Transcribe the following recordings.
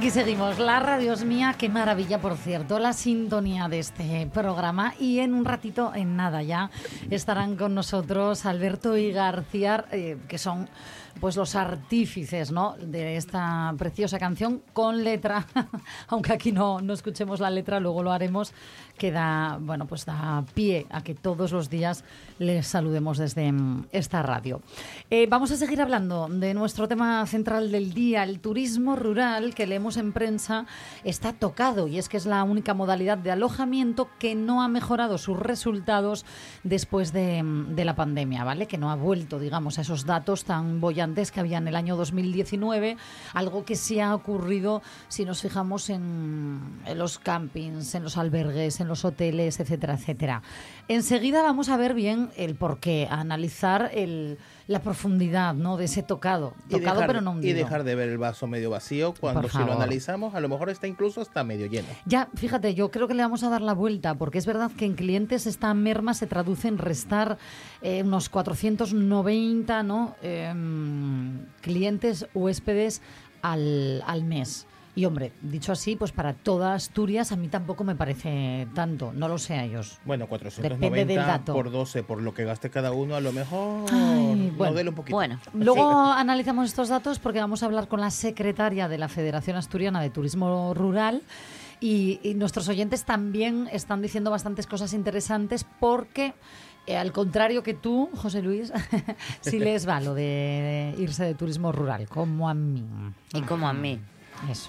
Aquí seguimos. La radio es mía. Qué maravilla, por cierto, la sintonía de este programa. Y en un ratito, en nada ya, estarán con nosotros Alberto y García, eh, que son pues los artífices ¿no? de esta preciosa canción con letra, aunque aquí no, no escuchemos la letra, luego lo haremos, que da, bueno, pues pie a que todos los días les saludemos desde mm, esta radio. Eh, vamos a seguir hablando de nuestro tema central del día, el turismo rural, que leemos en prensa, está tocado y es que es la única modalidad de alojamiento que no ha mejorado sus resultados después de, mm, la pandemia, ¿vale? Que no ha vuelto, digamos, a esos datos tan bollantes que había en el año 2019, algo que sí ha ocurrido si nos fijamos en, en los campings, en los albergues, en los hoteles, etcétera, etcétera. Enseguida vamos a ver bien el porqué, a analizar el, la profundidad ¿no? de ese tocado. Y Tocado dejar, pero no y hundido. dejar de ver el vaso medio vacío cuando si lo analizamos a lo mejor está incluso hasta medio lleno. Ya, fíjate, yo creo que le vamos a dar la vuelta, porque es verdad que en clientes esta merma se traduce en restar eh, unos 490 ¿no? Em, clientes huéspedes al, al mes. Y hombre, dicho así, pues para toda Asturias a mí tampoco me parece tanto, no lo sé a ellos. Bueno, Depende 490 del dato. por 12, por lo que gaste cada uno, a lo mejor Ay, bueno. modele un poquito. Bueno, Luego analizamos estos datos porque vamos a hablar con la secretaria de la Federación Asturiana de Turismo Rural y, y nuestros oyentes también están diciendo bastantes cosas interesantes porque, eh, al contrario que tú, José Luis, sí les va lo de irse de turismo rural, como a mí. y como a mí. Eso.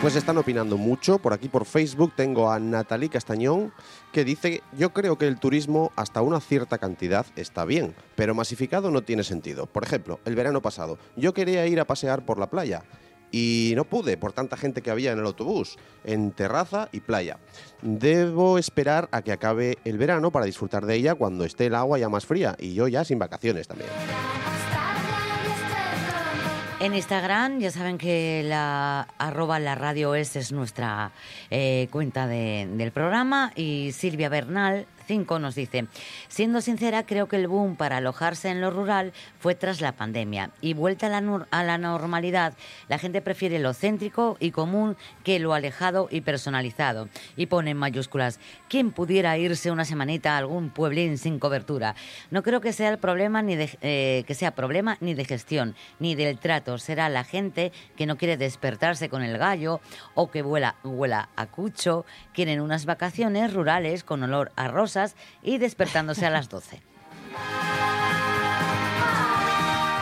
Pues están opinando mucho. Por aquí por Facebook tengo a Natalie Castañón que dice, yo creo que el turismo hasta una cierta cantidad está bien, pero masificado no tiene sentido. Por ejemplo, el verano pasado, yo quería ir a pasear por la playa y no pude por tanta gente que había en el autobús, en terraza y playa. Debo esperar a que acabe el verano para disfrutar de ella cuando esté el agua ya más fría y yo ya sin vacaciones también. En Instagram ya saben que la arroba la radio es, es nuestra eh, cuenta de- del programa. Y Silvia Bernal 5 nos dice, siendo sincera creo que el boom para alojarse en lo rural fue tras la pandemia y vuelta a la, normalidad la gente prefiere lo céntrico y común que lo alejado y personalizado y pone en mayúsculas, ¿quién pudiera irse una semanita a algún pueblín sin cobertura? No creo que sea el problema ni de, eh, que sea problema ni de gestión ni del trato. Será la gente que no quiere despertarse con el gallo o que vuela, huela a cucho. Quieren unas vacaciones rurales con olor a y despertándose a las 12.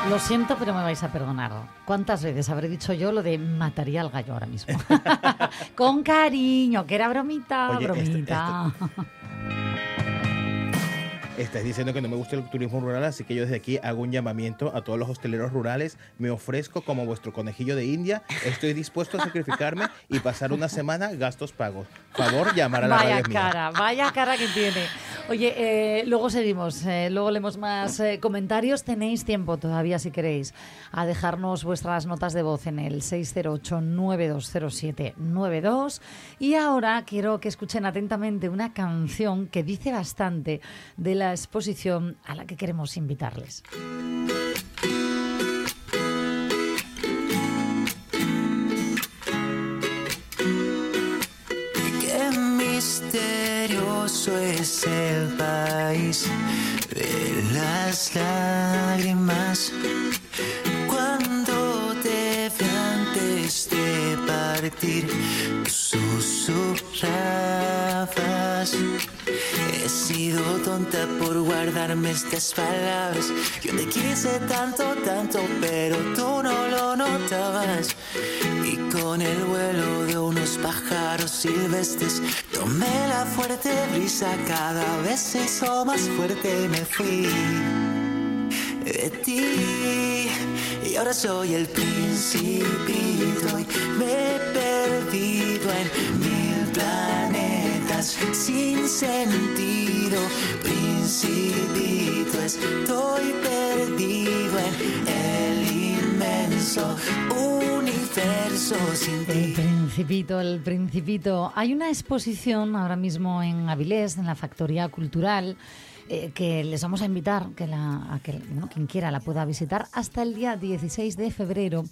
Lo siento, pero me vais a perdonar. ¿Cuántas veces habré dicho yo lo de mataría al gallo ahora mismo? Con cariño, que era bromita, Oye, este- bromita. Estáis diciendo que no me gusta el turismo rural, así que yo desde aquí hago un llamamiento a todos los hosteleros rurales. Me ofrezco como vuestro conejillo de India. Estoy dispuesto a sacrificarme y pasar una semana gastos pagos. Favor, llamar a la Vaya radio es mía. cara, vaya cara que tiene. Oye, eh, luego seguimos, eh, luego leemos más eh, comentarios. Tenéis tiempo todavía, si queréis, a dejarnos vuestras notas de voz en el 608-9207-92. Y ahora quiero que escuchen atentamente una canción que dice bastante de la exposición a la que queremos invitarles. Qué misterioso es el país de las lágrimas. Cuando te vi antes de partir, susurrabas. He sido tonta por guardarme estas palabras. Yo te quise tanto, tanto, pero tú no lo notabas. Y con el vuelo de unos pájaros silvestres, tomé la fuerte brisa. Cada vez se hizo más fuerte y me fui de ti. Y ahora soy el principito y me he perdido en mil sin sentido. Principito, estoy perdido en el inmenso universo sin El ti. Principito, el Principito. Hay una exposición ahora mismo en Avilés, en la Factoría Cultural, eh, que les vamos a invitar que la, a quien quiera la pueda visitar hasta el día 16 de febrero,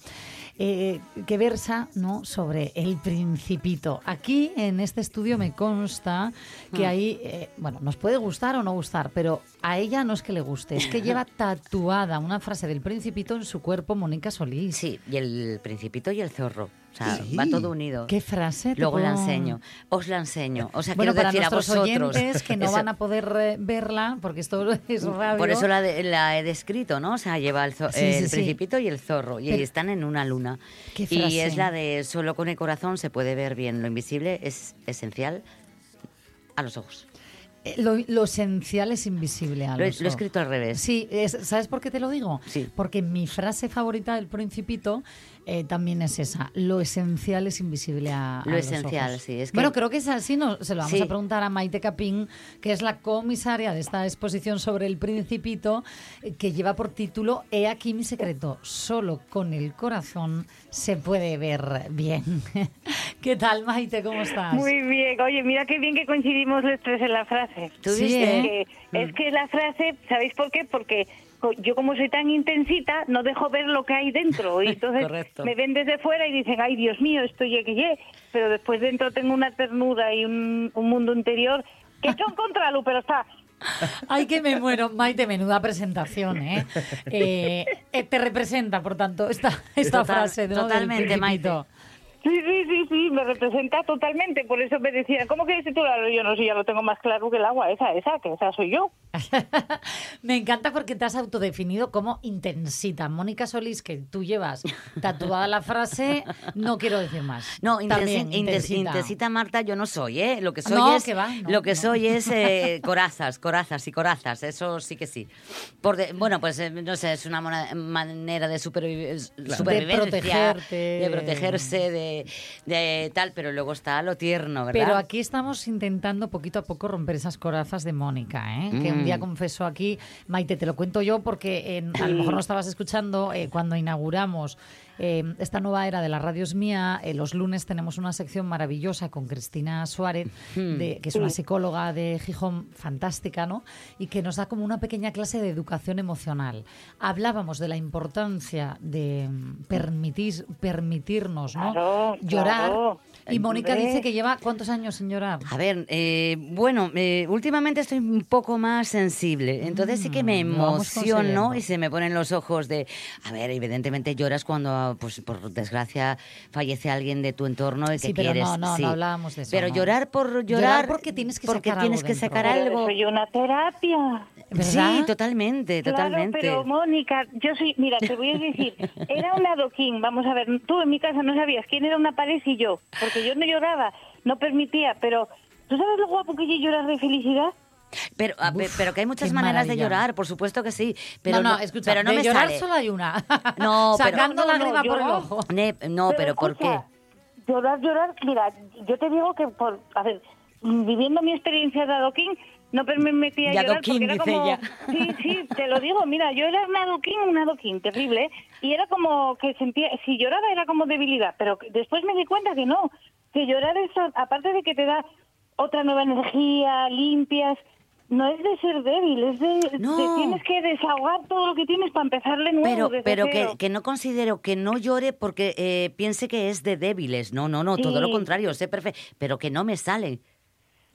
eh, que versa ¿no? sobre el Principito. Aquí en este estudio me consta que ahí, eh, bueno, nos puede gustar o no gustar, pero a ella no es que le guste, es que lleva tatuada una frase del Principito en su cuerpo Mónica Solís. Sí, y el principito y el zorro. O sea, Sí. va todo unido. ¿Qué frase? Luego la enseño. Os la enseño. O sea, Bueno, quiero para decir a vosotros. oyentes que no Eso- van a poder eh, verla, porque esto es radio. Por eso la, de- la he descrito, ¿no? O sea, lleva el, zo- Sí, el sí, sí. principito y el zorro. Y están en una luna. ¿Qué Y frase? es la de solo con el corazón se puede ver bien. Lo invisible es esencial a los ojos. Eh, Lo, lo esencial es invisible a Lo lo he escrito al revés. Sí, es- ¿sabes por qué te lo digo? Sí. Porque mi frase favorita del Principito eh, también es esa. Lo esencial es invisible a, a Lo los esencial, ojos. sí, es que- Bueno, creo que es así. No, se lo vamos Sí. a preguntar a Maite Capín, que es la comisaria de esta exposición sobre el Principito, eh, que lleva por título He aquí mi secreto. Solo con el corazón se puede ver bien. ¿Qué tal, Maite? ¿Cómo estás? Muy bien, oye, mira qué bien que coincidimos los tres en la frase. ¿Tú Sí, viste? ¿eh? Que- Es que la frase, ¿sabéis por qué? Porque yo como soy tan intensita, no dejo ver lo que hay dentro. Y entonces Correcto. me ven desde fuera y dicen, ay, Dios mío, estoy que ye. Pero después dentro tengo una ternura y un, un mundo interior que son contra Lu, pero está. Ay, que me muero. Maite, menuda presentación, ¿eh? Eh, eh, te representa, por tanto, esta, esta Total- frase ¿no? totalmente, Principito. Sí, sí, sí, sí, me representa totalmente. Por eso me decían, ¿cómo quieres titularlo? Yo no sé, ya lo tengo más claro que el agua. Esa, esa, que esa soy yo. Me encanta porque te has autodefinido como intensita. Mónica Solís, que tú llevas tatuada la frase, no quiero decir más. No, intensi- También, intensita. intensita, Marta, yo no soy, ¿eh? Lo que soy No, es, que va, no, lo que no. soy es eh, corazas, corazas y corazas, eso sí que sí. Por de- bueno, pues eh, no sé, es una manera de supervivi- supervivencia, protegerte. de protegerse, de, de tal, pero luego está lo tierno, ¿verdad? Pero aquí estamos intentando poquito a poco romper esas corazas de Mónica, ¿eh? que un día Mm. confesó aquí, Maite, te lo cuento yo porque en- a lo mejor no estabas escuchando eh, cuando inauguramos eh, esta nueva era de la radio es mía. eh, los lunes tenemos una sección maravillosa con Cristina Suárez, Hmm. de- que es una psicóloga de Gijón fantástica, ¿no? Y que nos da como una pequeña clase de educación emocional. Hablábamos de la importancia de mm, permitir, permitirnos, ¿no? Claro, Llorar. claro. Y Mónica dice que lleva cuántos años sin llorar. A ver, eh, bueno, eh, últimamente estoy un poco más sensible, entonces sí que me Mm, emociono y se me ponen los ojos de, a ver, evidentemente lloras cuando, pues por desgracia, fallece alguien de tu entorno y que Sí, pero quieres. no, no, sí. no hablábamos de eso, Pero no. llorar por llorar, Llorar porque tienes que porque sacar tienes algo que sacar Pero algo. soy una terapia. ¿Verdad? Sí, totalmente, Claro, totalmente. pero Mónica, yo soy, mira, te voy a decir, era un adoquín, vamos a ver, tú en mi casa no sabías quién era una pared y yo, porque yo no lloraba, no permitía, pero ¿tú sabes lo guapo que yo llorar de felicidad? Pero, pero que hay muchas maneras de llorar, por supuesto que sí. Pero no, no, escucha, pero no de me llorar sale. solo hay una. No, pero- Sacando no, lágrima por el ojo. Ne- no, pero, ¿por qué? Llorar, llorar, mira, yo te digo que por, a ver, viviendo mi experiencia de adoquín, no per- me metía a De llorar adoquín, porque era como, ella. sí, sí, te lo digo, mira, yo era un adoquín, un adoquín terrible, ¿eh? y era como que sentía, si lloraba era como debilidad, pero después me di cuenta que no, que llorar es, aparte de que te da otra nueva energía, limpias, no es de ser débil, es de, No. de tienes que desahogar todo lo que tienes para empezar de nuevo. Pero, desde pero que, cero. que no considero que no llore porque eh, piense que es de débiles. No, no, no, todo lo contrario, sé perfecto. Pero que no me sale.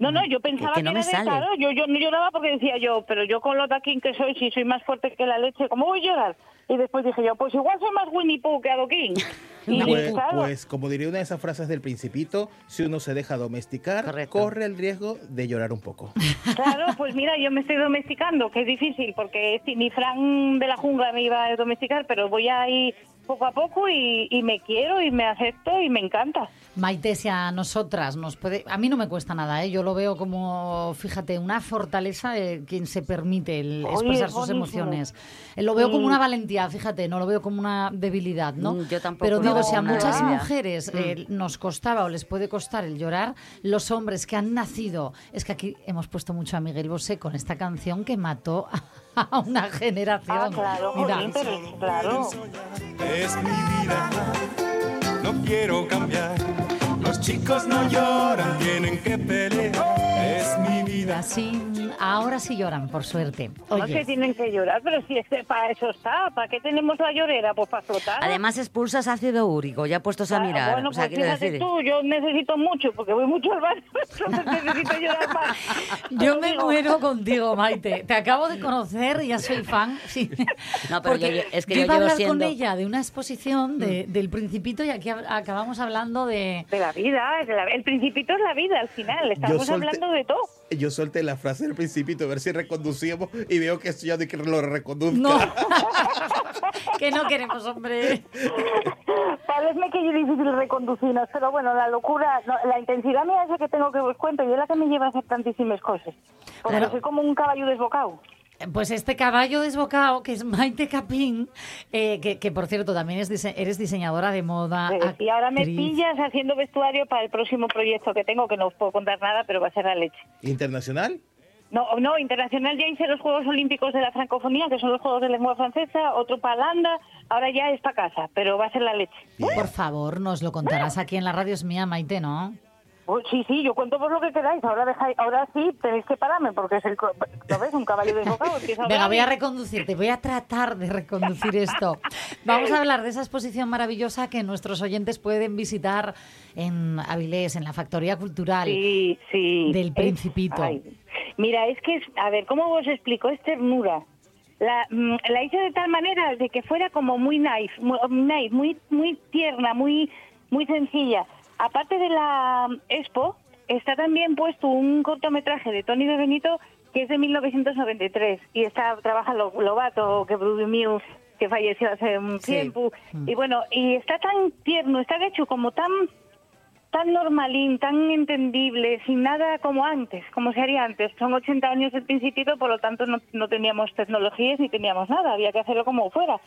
No, no, yo pensaba que que, no me sale. claro, yo, yo no lloraba porque decía yo, pero yo con lo taquín que soy, si soy más fuerte que la leche, ¿cómo voy a llorar? Y después dije yo, pues igual soy más Winnie Pooh que Adoquín. Y Pues, claro, pues, como diría una de esas frases del principito, si uno se deja domesticar, Correcto. corre el riesgo de llorar un poco. Claro, pues mira, yo me estoy domesticando, que es difícil, porque si ni Fran de la jungla me iba a domesticar, pero voy a ir poco a poco y, y me quiero y me acepto y me encanta. Maite, si a nosotras nos puede... A mí no me cuesta nada, ¿eh? Yo lo veo como, fíjate, una fortaleza de quien se permite el expresar es sus emociones. Lo veo como Sí. una valentía, fíjate, no lo veo como una debilidad, ¿no? Mm, yo tampoco Pero digo, si a muchas debilidad. mujeres eh, nos costaba o les puede costar el llorar, los hombres que han nacido... Es que aquí hemos puesto mucho a Miguel Bosé con esta canción que mató a una generación. Ah, claro, Mira. jolín, pero claro. Es mi vida, no quiero cambiar. Chicos no lloran, tienen que pelear. Es mi vida. Así, ahora sí lloran, por suerte. No tienen que llorar, pero si es que para eso está, ¿para qué tenemos la llorera? Pues para flotar. Además expulsas ácido úrico, ya puestos a Ah, mirar. Bueno, o sea, pues fíjate decir... tú, yo necesito mucho, porque voy mucho al baño, entonces necesito llorar más. Yo me digo, muero contigo, Maite. Te acabo de conocer y ya soy fan. Sí. No, pero yo- es que yo yo iba a hablar con siendo- ella de una exposición de- del Principito y aquí acabamos hablando de... De la vida, de la- el principito es la vida al final, estamos hablando de todo. Yo solté la frase del principito a ver si reconducíamos y veo que esto ya de que lo reconduzca. No, que no queremos, hombre. Parece que es difícil reconducirnos, pero bueno, la locura, no, la intensidad mía esa que tengo que os cuento y es la que me lleva a hacer tantísimas cosas. Porque Claro. soy como un caballo desbocado. Pues este caballo desbocado, que es Maite Capín, eh, que, que, por cierto también es dise- eres diseñadora de moda. Y ahora me pillas haciendo vestuario para el próximo proyecto que tengo, que no os puedo contar nada, pero va a ser la leche. ¿Internacional? No, no, internacional ya hice los Juegos Olímpicos de la Francofonía, que son los Juegos de Lengua Francesa, otro para Holanda, ahora ya es para casa, pero va a ser la leche. Por favor, nos lo contarás aquí en la radio es mía, Maite, ¿no? Pues sí, sí, yo cuento por lo que queráis. Ahora dejáis, ahora sí tenéis que pararme porque es el, ¿lo ves? Un caballo desbocado. empieza a Venga, hablar voy a reconducirte, voy a tratar de reconducir esto. Vamos a hablar de esa exposición maravillosa que nuestros oyentes pueden visitar en Avilés, en la Factoría Cultural Sí, sí. del Principito. Mira, es que, es, a ver, ¿cómo os explico? Es ternura. La, mm, la hice de tal manera de que fuera como muy nice, muy, nice, muy, muy tierna, muy, muy sencilla. Aparte de la mm, expo, está también puesto un cortometraje de Tony de Benito que es de 1993 y está trabaja Lo- Lobato, que Miu, que falleció hace un Sí. tiempo. Y bueno, y está tan tierno, está hecho como tan tan normalín, tan entendible, sin nada como antes, como se haría antes. Son 80 años del principito, por lo tanto no, no teníamos tecnologías ni teníamos nada, había que hacerlo como fuera.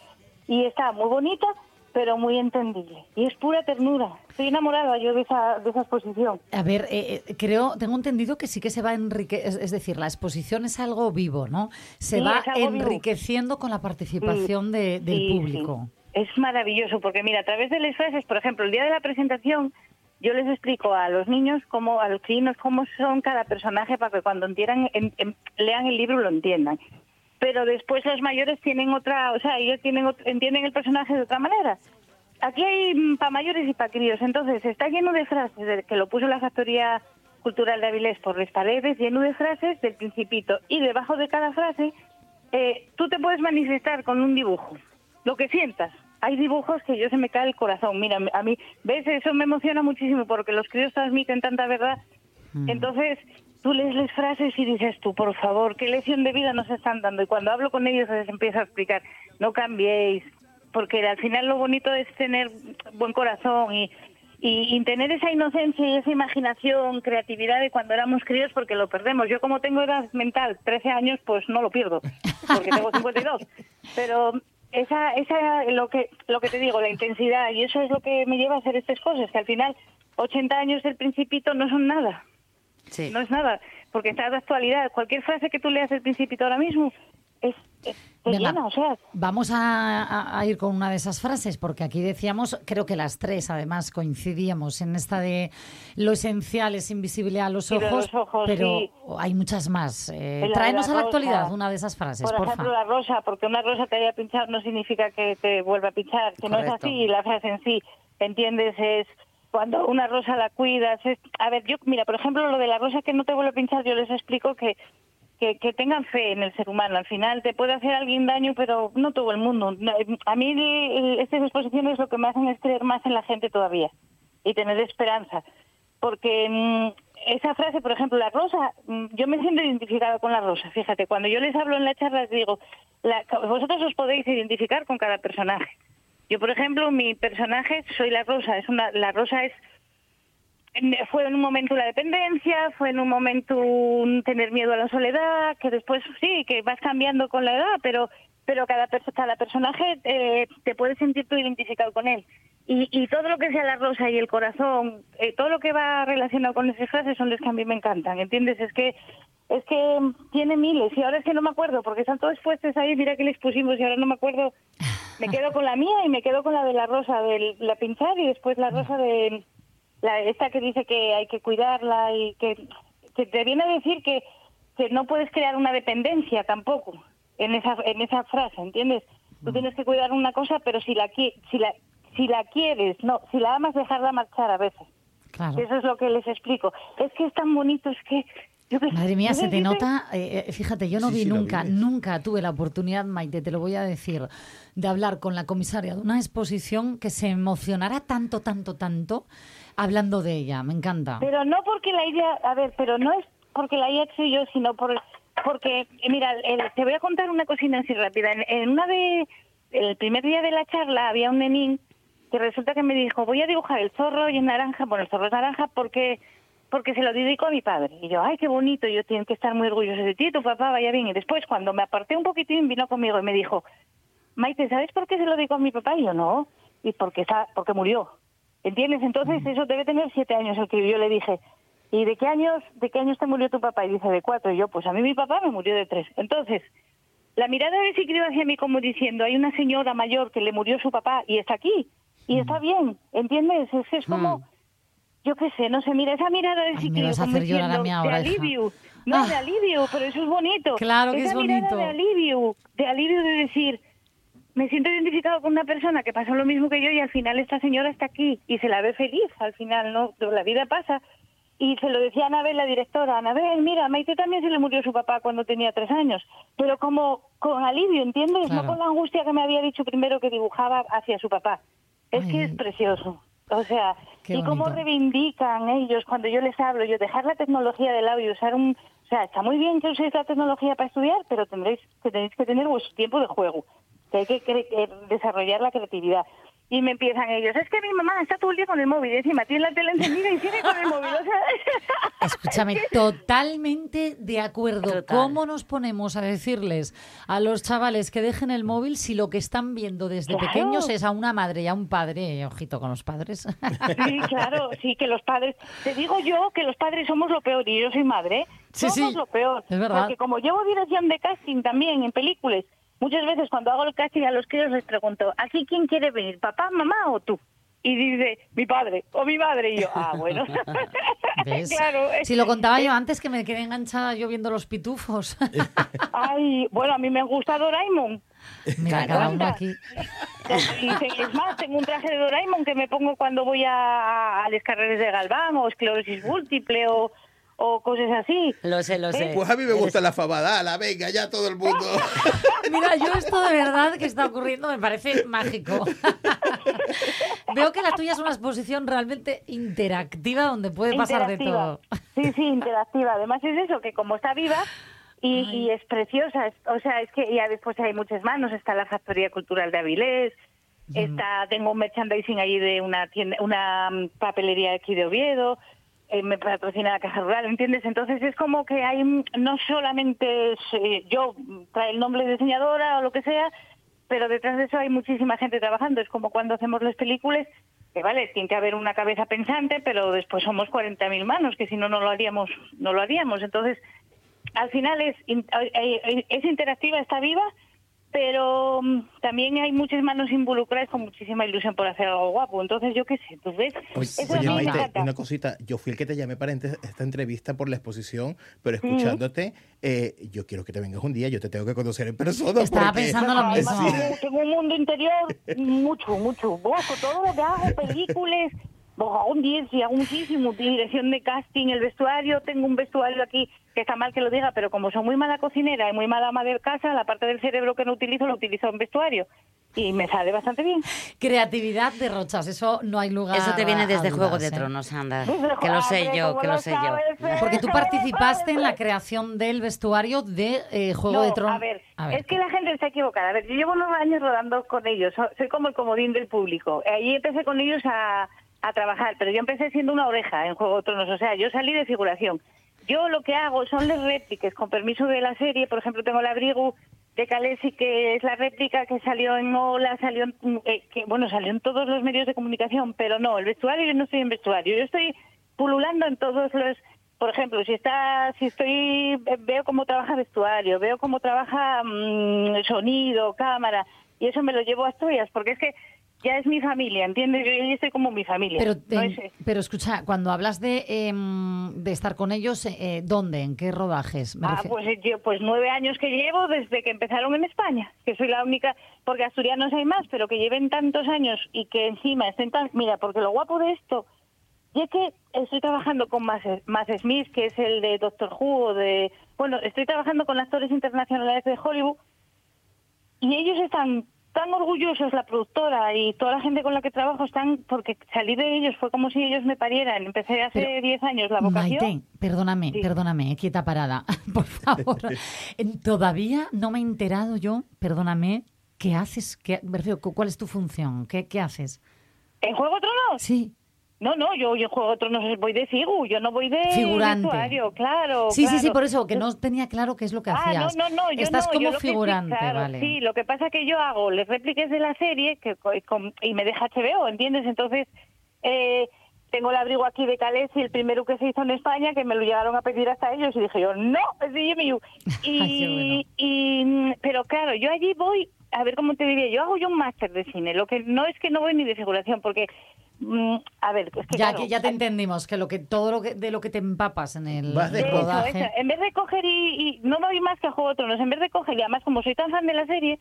Y está muy bonita, pero muy entendible. Y es pura ternura. Estoy enamorada yo de esa, de esa exposición. A ver, eh, eh, creo, tengo entendido que sí que se va a enriquecer, es, es decir, la exposición es algo vivo, ¿no? Se Sí, va vivo. enriqueciendo con la participación de- del Sí, público. Es maravilloso porque mira, a través de las frases, por ejemplo, el día de la presentación, yo les explico a los niños, cómo, a los chinos, cómo son cada personaje para que cuando entieran, en- en- lean el libro lo entiendan. Pero después los mayores tienen otra, o sea, ellos tienen entienden el personaje de otra manera. Aquí hay para mayores y para críos, entonces está lleno de frases, de- que lo puso la Factoría Cultural de Avilés por las paredes, lleno de frases del principito. Y debajo de cada frase, eh, tú te puedes manifestar con un dibujo, lo que sientas. Hay dibujos que yo se me cae el corazón. Mira, a mí, ¿ves? Eso me emociona muchísimo porque los críos transmiten tanta verdad. Entonces, tú lees las frases y dices tú, por favor, ¿qué lección de vida nos están dando? Y cuando hablo con ellos les empiezo a explicar, no cambiéis, porque al final lo bonito es tener buen corazón y, y, y tener esa inocencia y esa imaginación, creatividad de cuando éramos críos, porque lo perdemos. Yo como tengo edad mental, 13 años, pues no lo pierdo, porque tengo 52. Pero esa, esa, lo que, lo que te digo, la intensidad, y eso es lo que me lleva a hacer estas cosas, que al final 80 años del principito no son nada. Sí. No es nada, porque está de actualidad. Cualquier frase que tú leas del principito ahora mismo es, es te Venga, llena, o sea, Vamos a, ir con una de esas frases, porque aquí decíamos, creo que las tres además coincidíamos en esta de lo esencial es invisible a los ojos, los ojos, pero sí. hay muchas más. Eh, la a la rosa. actualidad una de esas frases, por porfa. ejemplo, la rosa, porque una rosa te haya pinchado no significa que te vuelva a pinchar, que no es así, la frase en sí, ¿entiendes? Es cuando una rosa la cuidas. a ver, yo, mira, por ejemplo, lo de la rosa que no te vuelve a pinchar, yo les explico que que, tengan fe en el ser humano. Al final te puede hacer alguien daño, pero no todo el mundo. A mí estas exposiciones lo que me hacen es creer más en la gente todavía y tener esperanza. Porque mm, esa frase, por ejemplo, la rosa, mm, yo me siento identificada con la rosa. Fíjate, cuando yo les hablo en la charla, les digo, la- vosotros os podéis identificar con cada personaje. Yo, por ejemplo, mi personaje soy la rosa. Es una, la rosa es fue en un momento la dependencia, fue en un momento un tener miedo a la soledad, que después sí, que vas cambiando con la edad, pero pero cada, cada personaje eh, te puedes sentir tú identificado con él. Y, y todo lo que sea la rosa y el corazón, eh, todo lo que va relacionado con esas frases son las que a mí me encantan, ¿entiendes? Es que es que tiene miles y ahora es que no me acuerdo porque están todos puestos ahí, mira que les pusimos y ahora no me acuerdo. Me quedo con la mía y me quedo con la de la rosa, de la pinchar y después la rosa de la esta que dice que hay que cuidarla y que, que te viene a decir que, que no puedes crear una dependencia tampoco en esa en esa frase, ¿entiendes? Tú tienes que cuidar una cosa, pero si la si la si la quieres, no, si la amas dejarla marchar a veces. Claro. Eso es lo que les explico. Es que es tan bonito, es que Madre mía, se te nota, eh, eh, fíjate, yo no Sí, vi sí, nunca, nunca tuve la oportunidad, Maite, te lo voy a decir, de hablar con la comisaria de una exposición que se emocionara tanto, tanto, tanto hablando de ella. Me encanta. Pero no porque la haya, a ver, pero no es porque la haya hecho yo, sino por porque, mira, el- te voy a contar una cocina así rápida. En, en una de, el primer día de la charla había un nenín que resulta que me dijo, voy a dibujar el zorro y en naranja, bueno, el zorro es naranja porque porque se lo dedico a mi padre. Y yo, ay, qué bonito, yo tengo que estar muy orgulloso de ti, tu papá vaya bien. Y después, cuando me aparté un poquitín, vino conmigo y me dijo, Maite, ¿sabes por qué se lo dedico a mi papá? Y yo, no, y porque, está, porque murió. ¿Entiendes? Entonces, eso debe tener siete años el que yo le dije. ¿Y de qué años de qué años te murió tu papá? Y dice, de cuatro. Y yo, pues a mí mi papá me murió de tres. Entonces, la mirada de Sigrid hacia mí como diciendo, hay una señora mayor que le murió su papá y está aquí. Y está bien, ¿entiendes? Es, es como, Mm. Yo qué sé, no sé, mira, esa mirada de Ay, me vas a hacer llorar a mí ahora, de hija. alivio. No, Ah. de alivio, pero eso es bonito. Claro que Esa es mirada bonito. de alivio, de alivio de decir, me siento identificado con una persona que pasó lo mismo que yo y al final esta señora está aquí y se la ve feliz. Al final, no, la vida pasa. Y se lo decía a Anabel, la directora, Anabel, mira, a Maite también se le murió su papá cuando tenía tres años, pero como con alivio, ¿entiendes? Claro. No con la angustia que me había dicho primero que dibujaba hacia su papá. Es Ay. que es precioso. O sea, Qué y cómo reivindican ellos cuando yo les hablo, yo dejar la tecnología de lado y usar un... O sea, está muy bien que uséis la tecnología para estudiar, pero tendréis que tenéis que tener vuestro tiempo de juego, que hay que cre- eh, desarrollar la creatividad. Y me empiezan ellos, es que mi mamá está todo el día con el móvil, y encima tiene la tele encendida y sigue con el móvil. O sea, Escúchame, totalmente de acuerdo. Total. ¿Cómo nos ponemos a decirles a los chavales que dejen el móvil si lo que están viendo desde Claro. pequeños es a una madre y a un padre? Ojito con los padres. Sí, claro, sí, que los padres, te digo yo que los padres somos lo peor y yo soy madre. Sí, somos sí, lo peor. es verdad. Porque como llevo dirección de casting también en películas, muchas veces cuando hago el casting a los críos les pregunto, ¿aquí quién quiere venir, papá, mamá o tú? Y dice, mi padre o mi madre. Y yo, ah, bueno. ¿Ves? claro. Si lo contaba yo antes que me quedé enganchada yo viendo los pitufos. Ay, bueno, a mí me gusta Doraemon. Mira, cada uno aquí. Es más, tengo un traje de Doraemon que me pongo cuando voy a, a las carreras de Galván o esclerosis múltiple o, o cosas así. Lo sé, lo sé. Pues a mí me gusta la fabadala, venga, ya todo el mundo. Mira, yo esto de verdad que está ocurriendo me parece mágico. Veo que la tuya es una exposición realmente interactiva donde puede pasar de todo. Sí, sí, interactiva. Además es eso, que como está viva y, y es preciosa, es- o sea, es que ya después hay muchas manos, está la Factoría Cultural de Avilés, está, tengo un merchandising allí de una tienda, una mm, papelería aquí de Oviedo, eh, me patrocina la Caja Rural, ¿entiendes? Entonces es como que hay, mm, no solamente eh, yo trae el nombre de diseñadora o lo que sea, pero detrás de eso hay muchísima gente trabajando. Es como cuando hacemos las películas, que vale, tiene que haber una cabeza pensante, pero después somos 40.000 manos, que si no, no lo haríamos, no lo haríamos. Entonces, al final es, eh, eh, es interactiva, está viva, pero mm, también hay muchas manos involucradas con muchísima ilusión por hacer algo guapo. Entonces, yo qué sé, ¿tú ves? Oye, Eso a oye, mí me Maite, una cosita. Yo fui el que te llamé para esta entrevista por la exposición, pero escuchándote, eh, yo quiero que te vengas un día. Yo te tengo que conocer en persona. Estaba porque- pensando lo mismo. tengo, tengo un mundo interior mucho, mucho. Gozo todo lo que hago, películas, Pues hago un 10 y hago muchísimo. Dirección de casting, el vestuario. Tengo un vestuario aquí que está mal que lo diga, pero como soy muy mala cocinera y muy mala ama de casa, la parte del cerebro que no utilizo lo utilizo en vestuario. Y me sale bastante bien. Creatividad de Rochas, eso no hay lugar. Eso te viene a desde Juego de ¿eh? Tronos, anda. Que lo sé yo, ¿cómo que lo lo sé yo. Porque tú ¿Cómo lo participaste en la creación del vestuario de eh, Juego No, de Tronos. A ver, es que la gente está equivocada. A ver, yo llevo nueve años rodando con ellos. so- Soy como el comodín del público. Ahí empecé con ellos a, a trabajar, pero yo empecé siendo una oreja en Juego de Tronos. O sea, yo salí de figuración. Yo lo que hago son las réplicas, con permiso de la serie. Por ejemplo, tengo el abrigo de Calesi, que es la réplica que salió en Ola, salió en, eh, que, bueno, salió en todos los medios de comunicación, pero no, el vestuario yo no estoy en vestuario. Yo estoy pululando en todos los por ejemplo, si está, si estoy, veo cómo trabaja vestuario, veo cómo trabaja mm, sonido, cámara, y eso me lo llevo a Asturias, porque es que ya es mi familia, ¿entiendes? Yo ya estoy como mi familia. Pero, Es- pero escucha, cuando hablas de, em, de estar con ellos, eh, ¿dónde? ¿En qué rodajes? Me Ah, pues yo, pues nueve años que llevo desde que empezaron en España, que soy la única, porque asturianos hay más, pero que lleven tantos años y que encima estén tan, mira, porque lo guapo de esto, y es que estoy trabajando con Matt Matt Smith, que es el de Doctor Who, o de, bueno, estoy trabajando con actores internacionales de Hollywood, y ellos están tan orgullosos, la productora y toda la gente con la que trabajo están, porque salir de ellos fue como si ellos me parieran. Empecé hace Pero, 10 años la vocación. Maite, perdóname, Sí. perdóname, eh, quieta parada, por favor. Todavía no me he enterado yo, perdóname, ¿qué haces? ¿Qué, me refiero, cu- ¿Cuál es tu función? ¿Qué, qué haces? ¿En Juego de Tronos? Sí. No, no, yo, yo Juego de Tronos voy de figu, yo no voy de Figurante. vestuario, claro. Sí, sí, sí, por eso, que no tenía claro qué es lo que Ah, hacías. no, no, no, yo Estás no, como yo figurante, claro, vale. Sí, lo que pasa que yo hago les répliques de la serie que, co- con- y me deja HBO, ¿entiendes? Entonces, eh, tengo el abrigo aquí de Calés y el primero que se hizo en España, que me lo llegaron a pedir hasta ellos, y dije yo, no, es de Jimmy. Y, y, mm, pero claro, yo allí voy, a ver cómo te diría, yo hago yo un máster de cine, lo que no es que no voy ni de figuración, porque, mm, a ver, es que ya, claro, que ya te entendimos, que lo que todo lo que, de lo que te empapas en el Vas de eso, rodaje. eso. En vez de coger y, y no voy más que a Juego de Tronos, en vez de coger, y además como soy tan fan de la serie,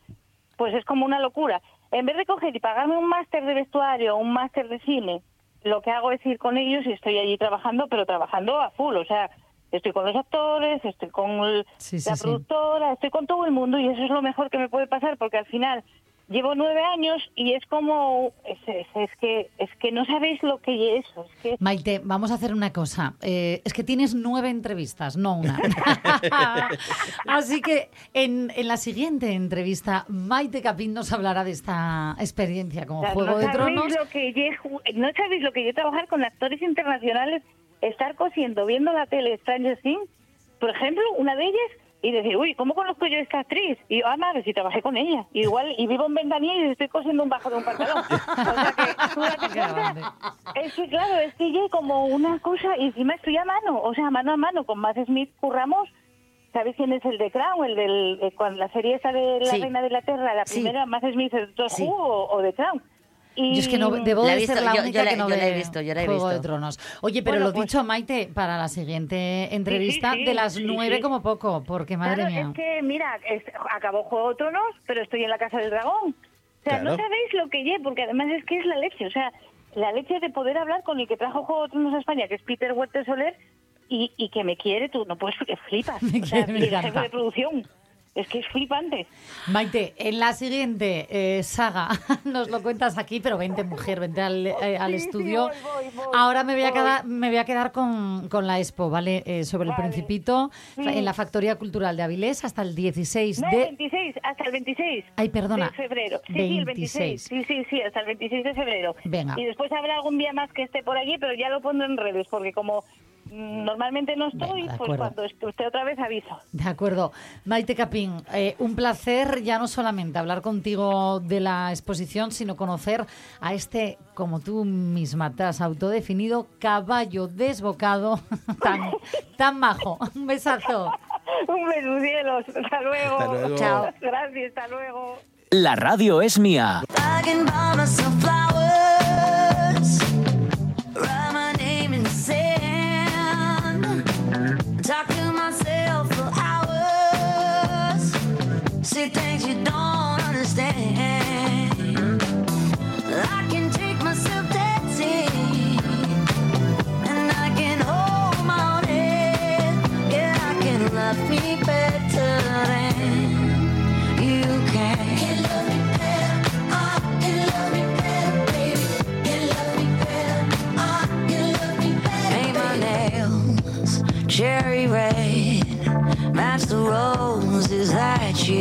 pues es como una locura. En vez de coger y pagarme un máster de vestuario, un máster de cine, lo que hago es ir con ellos y estoy allí trabajando, pero trabajando a full, o sea, estoy con los actores, estoy con el- Sí, sí, la sí. productora, estoy con todo el mundo y eso es lo mejor que me puede pasar porque al final llevo nueve años y es como es, es- es que es que no sabéis lo que es eso, es que Maite, vamos a hacer una cosa. Eh, es que tienes nueve entrevistas, no una. Así que en, en la siguiente entrevista, Maite Capín nos hablará de esta experiencia con O sea, Juego no de Tronos. Lo que yo, he ju- no sabéis lo que yo trabajar con actores internacionales, estar cosiendo, viendo la tele Stranger Things, por ejemplo, una de ellas, y decir, uy, ¿cómo conozco yo a esta actriz? Y yo, ah, madre, si trabajé con ella. Y igual, y vivo en Ventanilla y estoy cosiendo un bajo de un pantalón. O sea que, tú date Qué cuenta, grande. es que claro, es que yo como una cosa, y encima estoy a mano, o sea, mano a mano, con Matt Smith curramos, ¿sabes quién es el de Crown? El del, eh, con la serie esa de La Sí. Reina de Inglaterra, la Sí. primera, Matt Smith, el Sí. O, o de Crown. Y, Yo es que no, debo La he de visto, ser la yo- yo única la- que no yo la he visto, yo la he Juego de. Tronos. Oye, pero Bueno, lo pues- dicho, Maite, para la siguiente entrevista, sí, de las nueve sí. como poco, porque madre Claro, mía. es que, mira, es- acabó Juego de Tronos, pero estoy en la Casa del Dragón. O sea, no sabéis lo que lle, porque además es que es la leche. O sea, la leche de poder hablar con el que trajo Juego de Tronos a España, que es Peter Huerta Soler, y, y que me quiere, tú no puedes, que flipas. Me o sea, quiere, me y el jefe encanta. de producción. Es que es flipante. Maite, en la siguiente eh, saga nos lo cuentas aquí, pero vente mujer, vente al, eh, al Sí, sí, estudio. voy, voy, voy, Ahora me voy a quedar, me voy a quedar con, con la expo, ¿vale? Eh, sobre el. Principito, Sí. en la Factoría Cultural de Avilés hasta el 16 No, de... 26, hasta el 26. Ay, perdona. De febrero. Sí, sí, el 26. 26. Sí, sí, sí, hasta el 26 de febrero. Venga. Y después habrá algún día más que esté por allí, pero ya lo pondré en redes, porque como normalmente no estoy, de pues acuerdo. cuando est- esté otra vez aviso. De acuerdo. Maite Capín, eh, un placer ya no solamente hablar contigo de la exposición, sino conocer a este, como tú misma te has autodefinido, caballo desbocado tan, tan majo. Un besazo. Un beso, cielos. Hasta luego. Hasta luego. Chao. Gracias, hasta luego. La radio es mía. say things you don't understand. I can take myself and I can hold my own. Yeah, I can love me better than.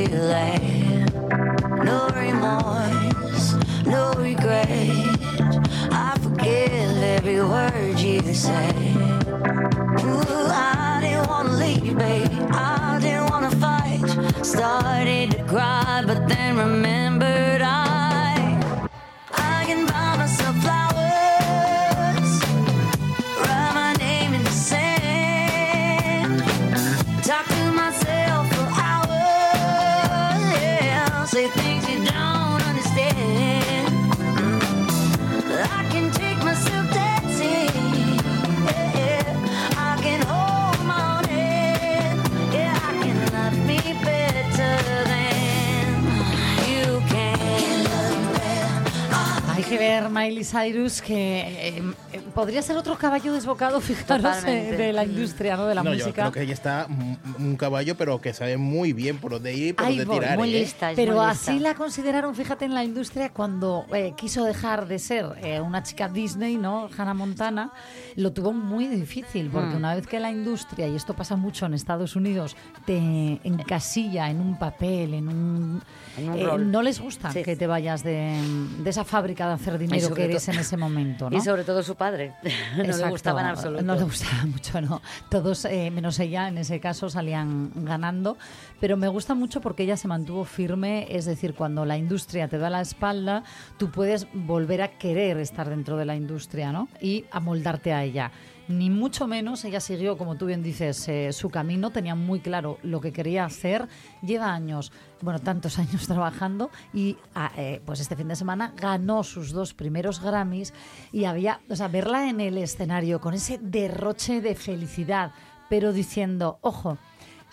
Lay. No remorse, no regret. I forgive every word you say. Ooh, I didn't wanna leave, babe. I didn't wanna fight. Started to cry, but then remembered I que ver Miley Cyrus que eh, podría ser otro caballo desbocado, fijaros, eh, de la industria, ¿no? De la no, yo música. creo que ella está un caballo, pero que sabe muy bien por dónde ir y por dónde voy, tirar. muy ¿eh? lista. es Pero muy así lista. la consideraron, fíjate, en la industria cuando eh, quiso dejar de ser eh, una chica Disney, ¿no? Hannah Montana, lo tuvo muy difícil, porque Mm. una vez que la industria, y esto pasa mucho en Estados Unidos, te encasilla en un papel, en un... En un eh, rol. no les gusta Sí. que te vayas de, de esa fábrica de hacer dinero que eres en ese momento, ¿no? Y sobre todo su padre. no le Exacto, gustaba en absoluto. No le gustaba mucho, no. Todos, eh, menos ella, en ese caso salían ganando. Pero me gusta mucho porque ella se mantuvo firme. Es decir, cuando la industria te da la espalda, tú puedes volver a querer estar dentro de la industria, ¿no? Y amoldarte a ella. Ni mucho menos, ella siguió, como tú bien dices, eh, su camino, tenía muy claro lo que quería hacer, lleva años, bueno, tantos años trabajando y ah, eh, pues este fin de semana ganó sus dos primeros Grammys y había, o sea, verla en el escenario con ese derroche de felicidad, pero diciendo, ojo,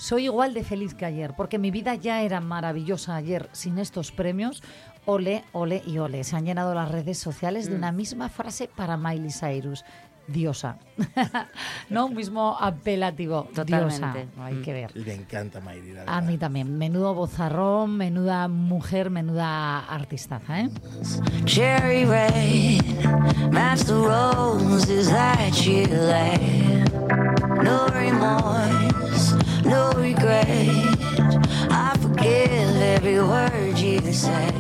soy igual de feliz que ayer, porque mi vida ya era maravillosa ayer sin estos premios. Ole, ole y ole. Se han llenado las redes sociales de una misma frase para Miley Cyrus. Diosa. no un mismo apelativo. Diosa. Totalmente. Hay que ver. Le encanta Mayri, la A mí también. Menudo bozarrón, menuda mujer, menuda artistaza, ¿eh? Cherry match the roses that you lay. No remorse, no regret. I forgive every word you say.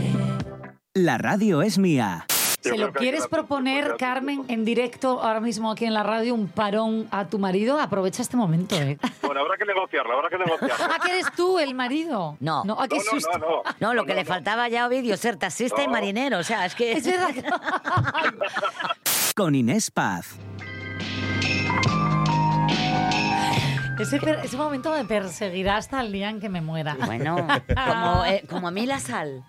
La radio es mía. ¿Se lo quieres proponer, Carmen, en directo ahora mismo aquí en la radio, un parón a tu marido? Aprovecha este momento, ¿eh? Bueno, habrá que negociarlo, habrá que negociarlo. ¿Ah, que eres tú el marido? No. No, ¿a qué No, no, susto? no, no. No, lo que No, le no. faltaba ya a Ovidio, ser taxista y marinero. O sea, es que... Es verdad. Con Inés Paz. Ese, ese momento me perseguirá hasta el día en que me muera. Bueno, como, eh, como a mí la sal.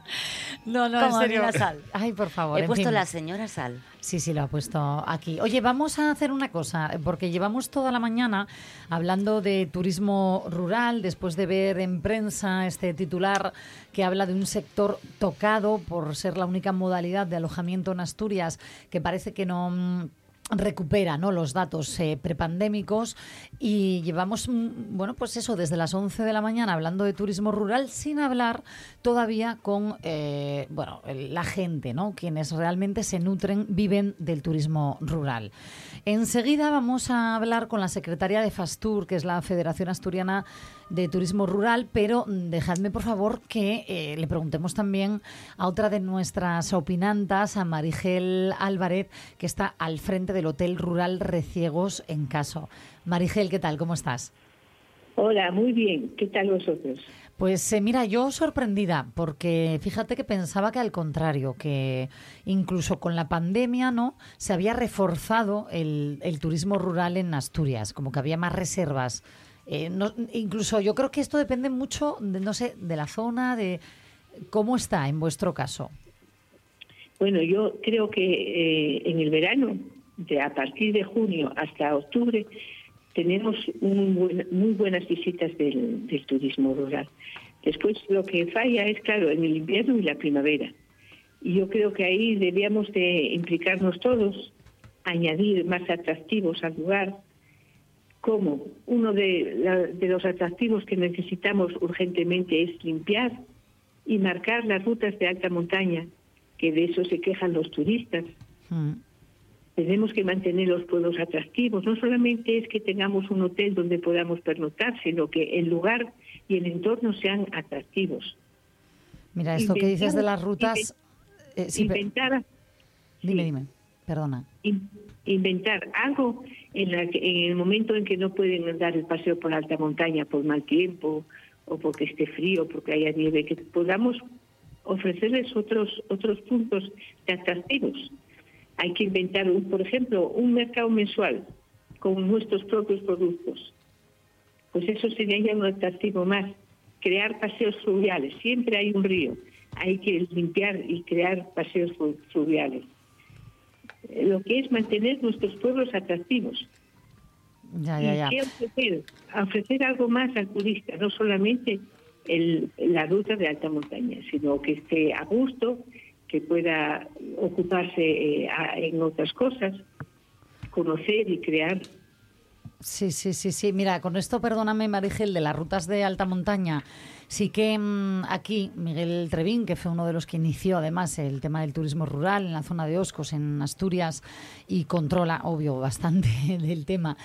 No, no, como en a mí la sal. Ay, por favor. He en puesto fin. la señora sal. Sí, sí, lo ha puesto aquí. Oye, vamos a hacer una cosa, porque llevamos toda la mañana hablando de turismo rural, después de ver en prensa este titular que habla de un sector tocado por ser la única modalidad de alojamiento en Asturias que parece que no mm, recupera ¿no? los datos eh, prepandémicos y llevamos, mm, bueno, pues eso, desde las 11 de la mañana hablando de turismo rural sin hablar todavía con, eh, bueno, la gente, ¿no? Quienes realmente se nutren, viven del turismo rural. Enseguida vamos a hablar con la secretaria de FASTUR, que es la Federación Asturiana de Turismo Rural, pero mm, dejadme por favor que eh, le preguntemos también a otra de nuestras opinantas, a Marigel Álvarez, que está al frente del Hotel Rural Reciegos en Caso. Marigel, ¿qué tal? ¿Cómo estás? Hola, muy bien. ¿Qué tal vosotros? Pues eh, mira, yo sorprendida, porque fíjate que pensaba que al contrario, que incluso con la pandemia, ¿no? Se había reforzado el, el turismo rural en Asturias, como que había más reservas. Eh, no- incluso yo creo que esto depende mucho, de, no sé, de la zona, de cómo está en vuestro caso. Bueno, yo creo que eh, en el verano, de a partir de junio hasta octubre, tenemos un buen- muy buenas visitas del, del turismo rural. Después lo que falla es, claro, en el invierno y la primavera. Y yo creo que ahí debíamos de implicarnos todos, añadir más atractivos al lugar, como uno de, la- de los atractivos que necesitamos urgentemente es limpiar y marcar las rutas de alta montaña, que de eso se quejan los turistas. Mm. Tenemos que mantener los pueblos atractivos. No solamente es que tengamos un hotel donde podamos pernoctar, sino que el lugar y el entorno sean atractivos. Mira, esto que dices de las rutas... eh, sí, Inventar dime, dime, perdona. in- inventar algo en, la en el momento en que no pueden dar el paseo por alta montaña por mal tiempo o porque esté frío, porque haya nieve, que podamos ofrecerles otros otros puntos de atractivos. Hay que inventar, un, por ejemplo, un mercado mensual con nuestros propios productos. Pues eso sería ya un atractivo más. Crear paseos fluviales. Siempre hay un río. Hay que limpiar y crear paseos flu- fluviales lo que es mantener nuestros pueblos atractivos. Ya, ya, ya. ¿Y ofrecer? Ofrecer algo más al turista, no solamente el- la ruta de alta montaña, sino que esté a gusto, que pueda ocuparse eh, a- en otras cosas, conocer y crear. Sí, sí, sí, sí. Mira, con esto, perdóname, Marigel, de las rutas de alta montaña, sí que mm, aquí Miguel Trevín, que fue uno de los que inició además el tema del turismo rural en la zona de Oscos, en Asturias, y controla, obvio, bastante del tema,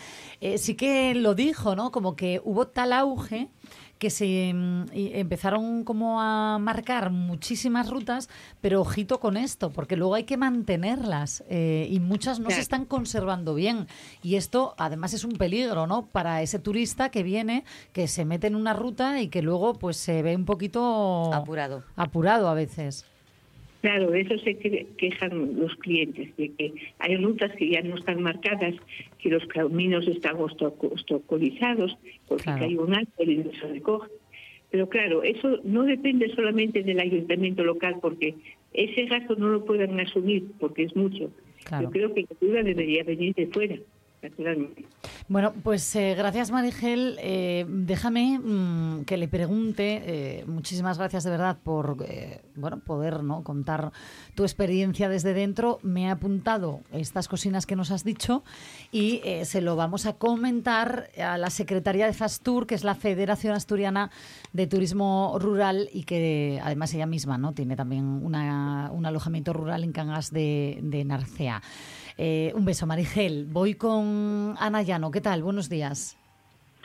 eh, sí que lo dijo, ¿no? Como que hubo tal auge que se mm, empezaron como a marcar muchísimas rutas, pero ojito con esto, porque luego hay que mantenerlas eh, y muchas no se están conservando bien. Y esto además es un peligro, ¿no? Para ese turista que viene, que se mete en una ruta y que luego pues se ve un poquito Apurado. apurado a veces. Claro, de eso se que- quejan los clientes, de que hay rutas que ya no están marcadas, que los caminos están obstacu- obstaculizados, porque Claro. hay un árbol y no se recoge. Pero claro, eso no depende solamente del ayuntamiento local, porque ese gasto no lo pueden asumir, porque es mucho. Claro. Yo creo que la ayuda debería venir de fuera, naturalmente. Bueno, pues eh, gracias Marigel. Eh, déjame mm, que le pregunte, eh, muchísimas gracias de verdad por eh, bueno, poder ¿no? contar tu experiencia desde dentro. Me he apuntado estas cocinas que nos has dicho y se lo vamos a comentar a la Secretaría de FASTUR, que es la Federación Asturiana de Turismo Rural y que además ella misma no tiene también un alojamiento rural en Cangas de Narcea. Eh, un beso, Marigel. Voy con Ana Llano. ¿Qué tal? Buenos días.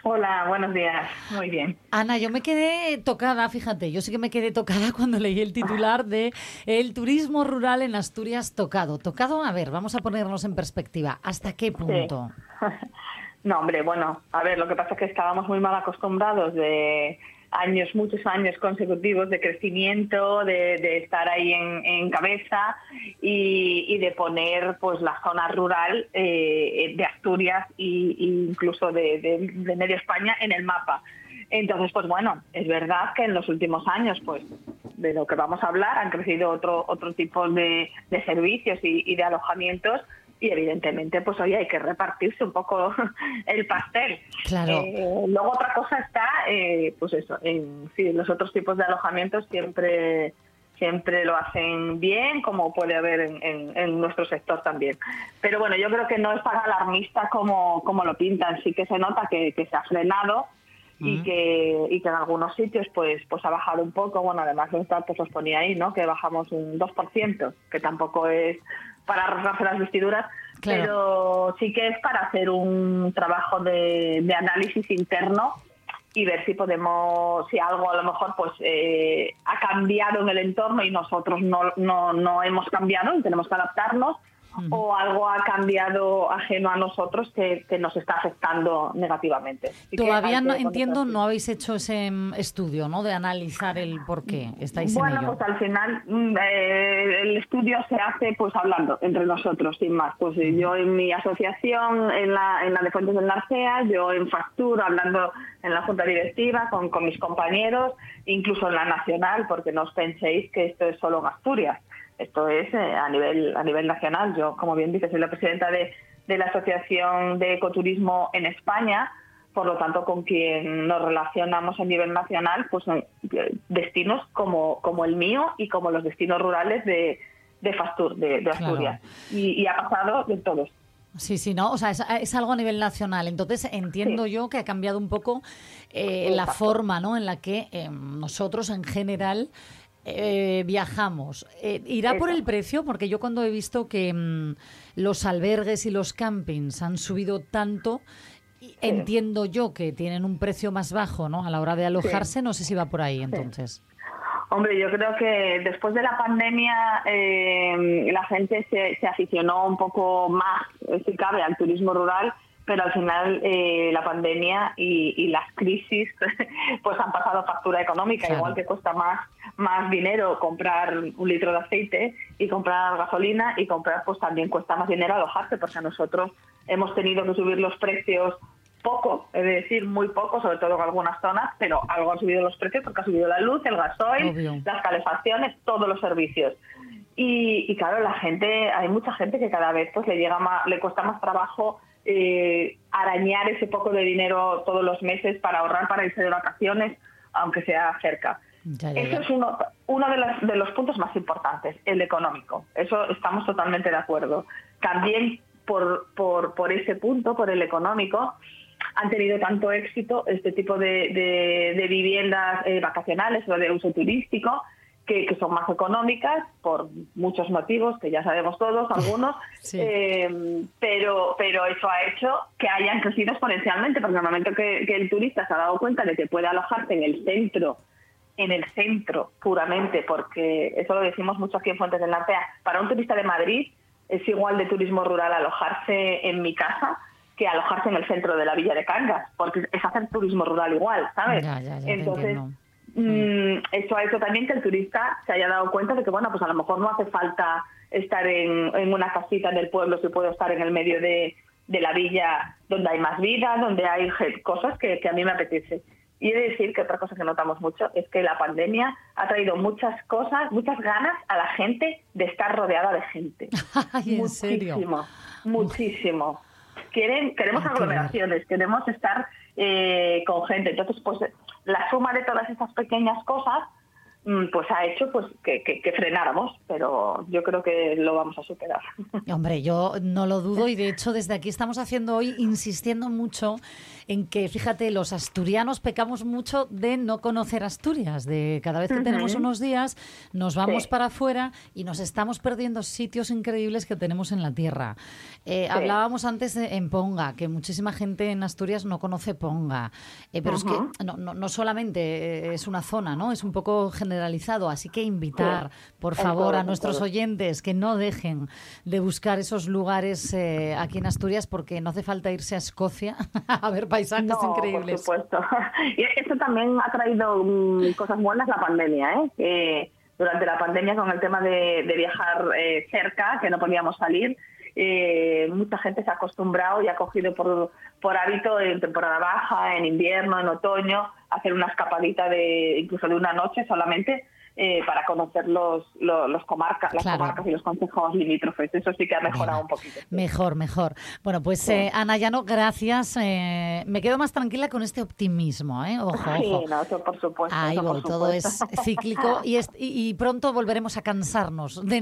Hola, buenos días. Muy bien. Ana, yo me quedé tocada, fíjate, yo sí que me quedé tocada cuando leí el titular de El turismo rural en Asturias tocado. Tocado, a ver, vamos a ponernos en perspectiva. ¿Hasta qué punto? No, hombre, bueno, a ver, lo que pasa es que estábamos muy mal acostumbrados de años, muchos años consecutivos de crecimiento, de, estar ahí en, cabeza y, de poner pues la zona rural eh, de Asturias e incluso de, medio España en el mapa. Entonces, pues bueno, es verdad que en los últimos años, pues de lo que vamos a hablar, han crecido otro, otro tipo de, servicios y de alojamientos y evidentemente pues hoy hay que repartirse un poco el pastel. Claro. Eh, luego otra cosa está, eh, pues eso, en sí, los otros tipos de alojamientos siempre siempre lo hacen bien, como puede haber en, en- en nuestro sector también. Pero bueno, yo creo que no es tan alarmista como, como lo pintan, sí que se nota que, que se ha frenado y que, y que en algunos sitios pues pues ha bajado un poco, bueno, además los datos los ponía ahí, ¿no? Que bajamos un 2%, que tampoco es para rasgarse las vestiduras, Claro. pero sí que es para hacer un trabajo de, de análisis interno y ver si podemos, si algo a lo mejor pues eh, ha cambiado en el entorno y nosotros no, no, no hemos cambiado y tenemos que adaptarnos, o algo ha cambiado ajeno a nosotros que, que nos está afectando negativamente. Así Todavía no entiendo, no habéis hecho ese mm, estudio, ¿no? De analizar el por qué estáis bueno, en ello. pues al final mm, eh, el estudio se hace pues hablando entre nosotros, sin más. Pues eh, yo en mi asociación, en la, en la de Fuentes del Narcea, yo en Factura, hablando en la junta directiva con, con mis compañeros, incluso en la nacional, porque no os penséis que esto es solo en Asturias. Esto es eh, a nivel a nivel nacional. Yo, como bien dices, soy la presidenta de, de la Asociación de Ecoturismo en España por lo tanto con quien nos relacionamos a nivel nacional pues son eh, destinos como, como el mío y como los destinos rurales de, de Fastur, de, de Claro. Asturias. Y, y ha pasado de todos. Sí, sí, no, o sea, es, es algo a nivel nacional. Entonces entiendo yo que ha cambiado un poco eh, la forma, ¿no? En la que eh, nosotros en general eh, viajamos. Eh, ¿Irá por el precio? Porque yo cuando he visto que mm, los albergues y los campings han subido tanto, entiendo yo que tienen un precio más bajo ¿no? a la hora de alojarse. No sé si va por ahí entonces. Hombre, yo creo que después de la pandemia eh, la gente se, se aficionó un poco más, si cabe, al turismo rural, pero al final eh, la pandemia y, y las crisis pues han pasado factura económica, Claro. igual que cuesta más más dinero comprar un litro de aceite y comprar gasolina y comprar pues también cuesta más dinero alojarse porque a nosotros hemos tenido que subir los precios poco, es decir, muy poco, sobre todo en algunas zonas, pero algo han subido los precios porque ha subido la luz, el gasoil, Obvio. las calefacciones, todos los servicios. Y, y claro, la gente, hay mucha gente que cada vez pues le llega más, le cuesta más trabajo eh, arañar ese poco de dinero todos los meses para ahorrar para irse de vacaciones, aunque sea cerca. Ya, ya, Eso es uno, uno de, las- de los puntos más importantes, el económico. Eso estamos totalmente de acuerdo. También por, por, por ese punto, por el económico, han tenido tanto éxito este tipo de, de- de viviendas eh, vacacionales o de uso turístico que, que son más económicas por muchos motivos que ya sabemos todos, algunos, Sí. eh, pero, pero eso ha hecho que hayan crecido exponencialmente, porque en el momento que, que el turista se ha dado cuenta de que puede alojarse en el centro en el centro puramente, porque eso lo decimos mucho aquí en Fuentes del Narcea, para un turista de Madrid es igual de turismo rural alojarse en mi casa que alojarse en el centro de la Villa de Cangas, porque es hacer turismo rural igual, ¿sabes? Ya, ya, ya te Entonces, eso ha hecho también que el turista se haya dado cuenta de que, bueno, pues a lo mejor no hace falta estar en, en una casita en el pueblo, si puedo estar en el medio de, de la villa donde hay más vida, donde hay cosas que, que a mí me apetece. Y he de decir que otra cosa que notamos mucho es que la pandemia ha traído muchas cosas, muchas ganas a la gente de estar rodeada de gente. Ay, ¿en serio? Muchísimo, muchísimo. Quieren, queremos aglomeraciones, queremos estar eh, con gente. Entonces, pues la suma de todas esas pequeñas cosas, pues ha hecho pues que, que- que frenáramos, pero yo creo que lo vamos a superar. Hombre, yo no lo dudo y de hecho desde aquí estamos haciendo hoy insistiendo mucho en que, fíjate, los asturianos pecamos mucho de no conocer Asturias, de cada vez que tenemos unos días nos vamos Sí. para afuera y nos estamos perdiendo sitios increíbles que tenemos en la tierra. Eh, Sí. Hablábamos antes de- en Ponga, que muchísima gente en Asturias no conoce Ponga, Eh, pero es que no, no- no solamente eh, es una zona, ¿no? Es un poco generalizado, así que invitar, por favor, a nuestros oyentes que no dejen de buscar esos lugares eh, aquí en Asturias porque no hace falta irse a Escocia a ver paisajes No, increíbles. Por supuesto. Y esto también ha traído mm, cosas buenas la pandemia, ¿eh? Que durante la pandemia con el tema de, de viajar eh, cerca, que no podíamos salir, eh, mucha gente se ha acostumbrado y ha cogido por, por hábito en temporada baja, en invierno, en otoño, hacer una escapadita de incluso de una noche solamente eh, para conocer los, los, los comarcas, las Claro. comarcas y los consejos limítrofes. Eso sí que ha mejorado un poquito. Mejor, mejor. Bueno, pues eh, Ana Llano, gracias. eh, me quedo más tranquila con este optimismo, ¿eh? Ojo, Sí, ojo. no, eso por supuesto. Ahí eso por todo es cíclico y, es- y- y pronto volveremos a cansarnos de,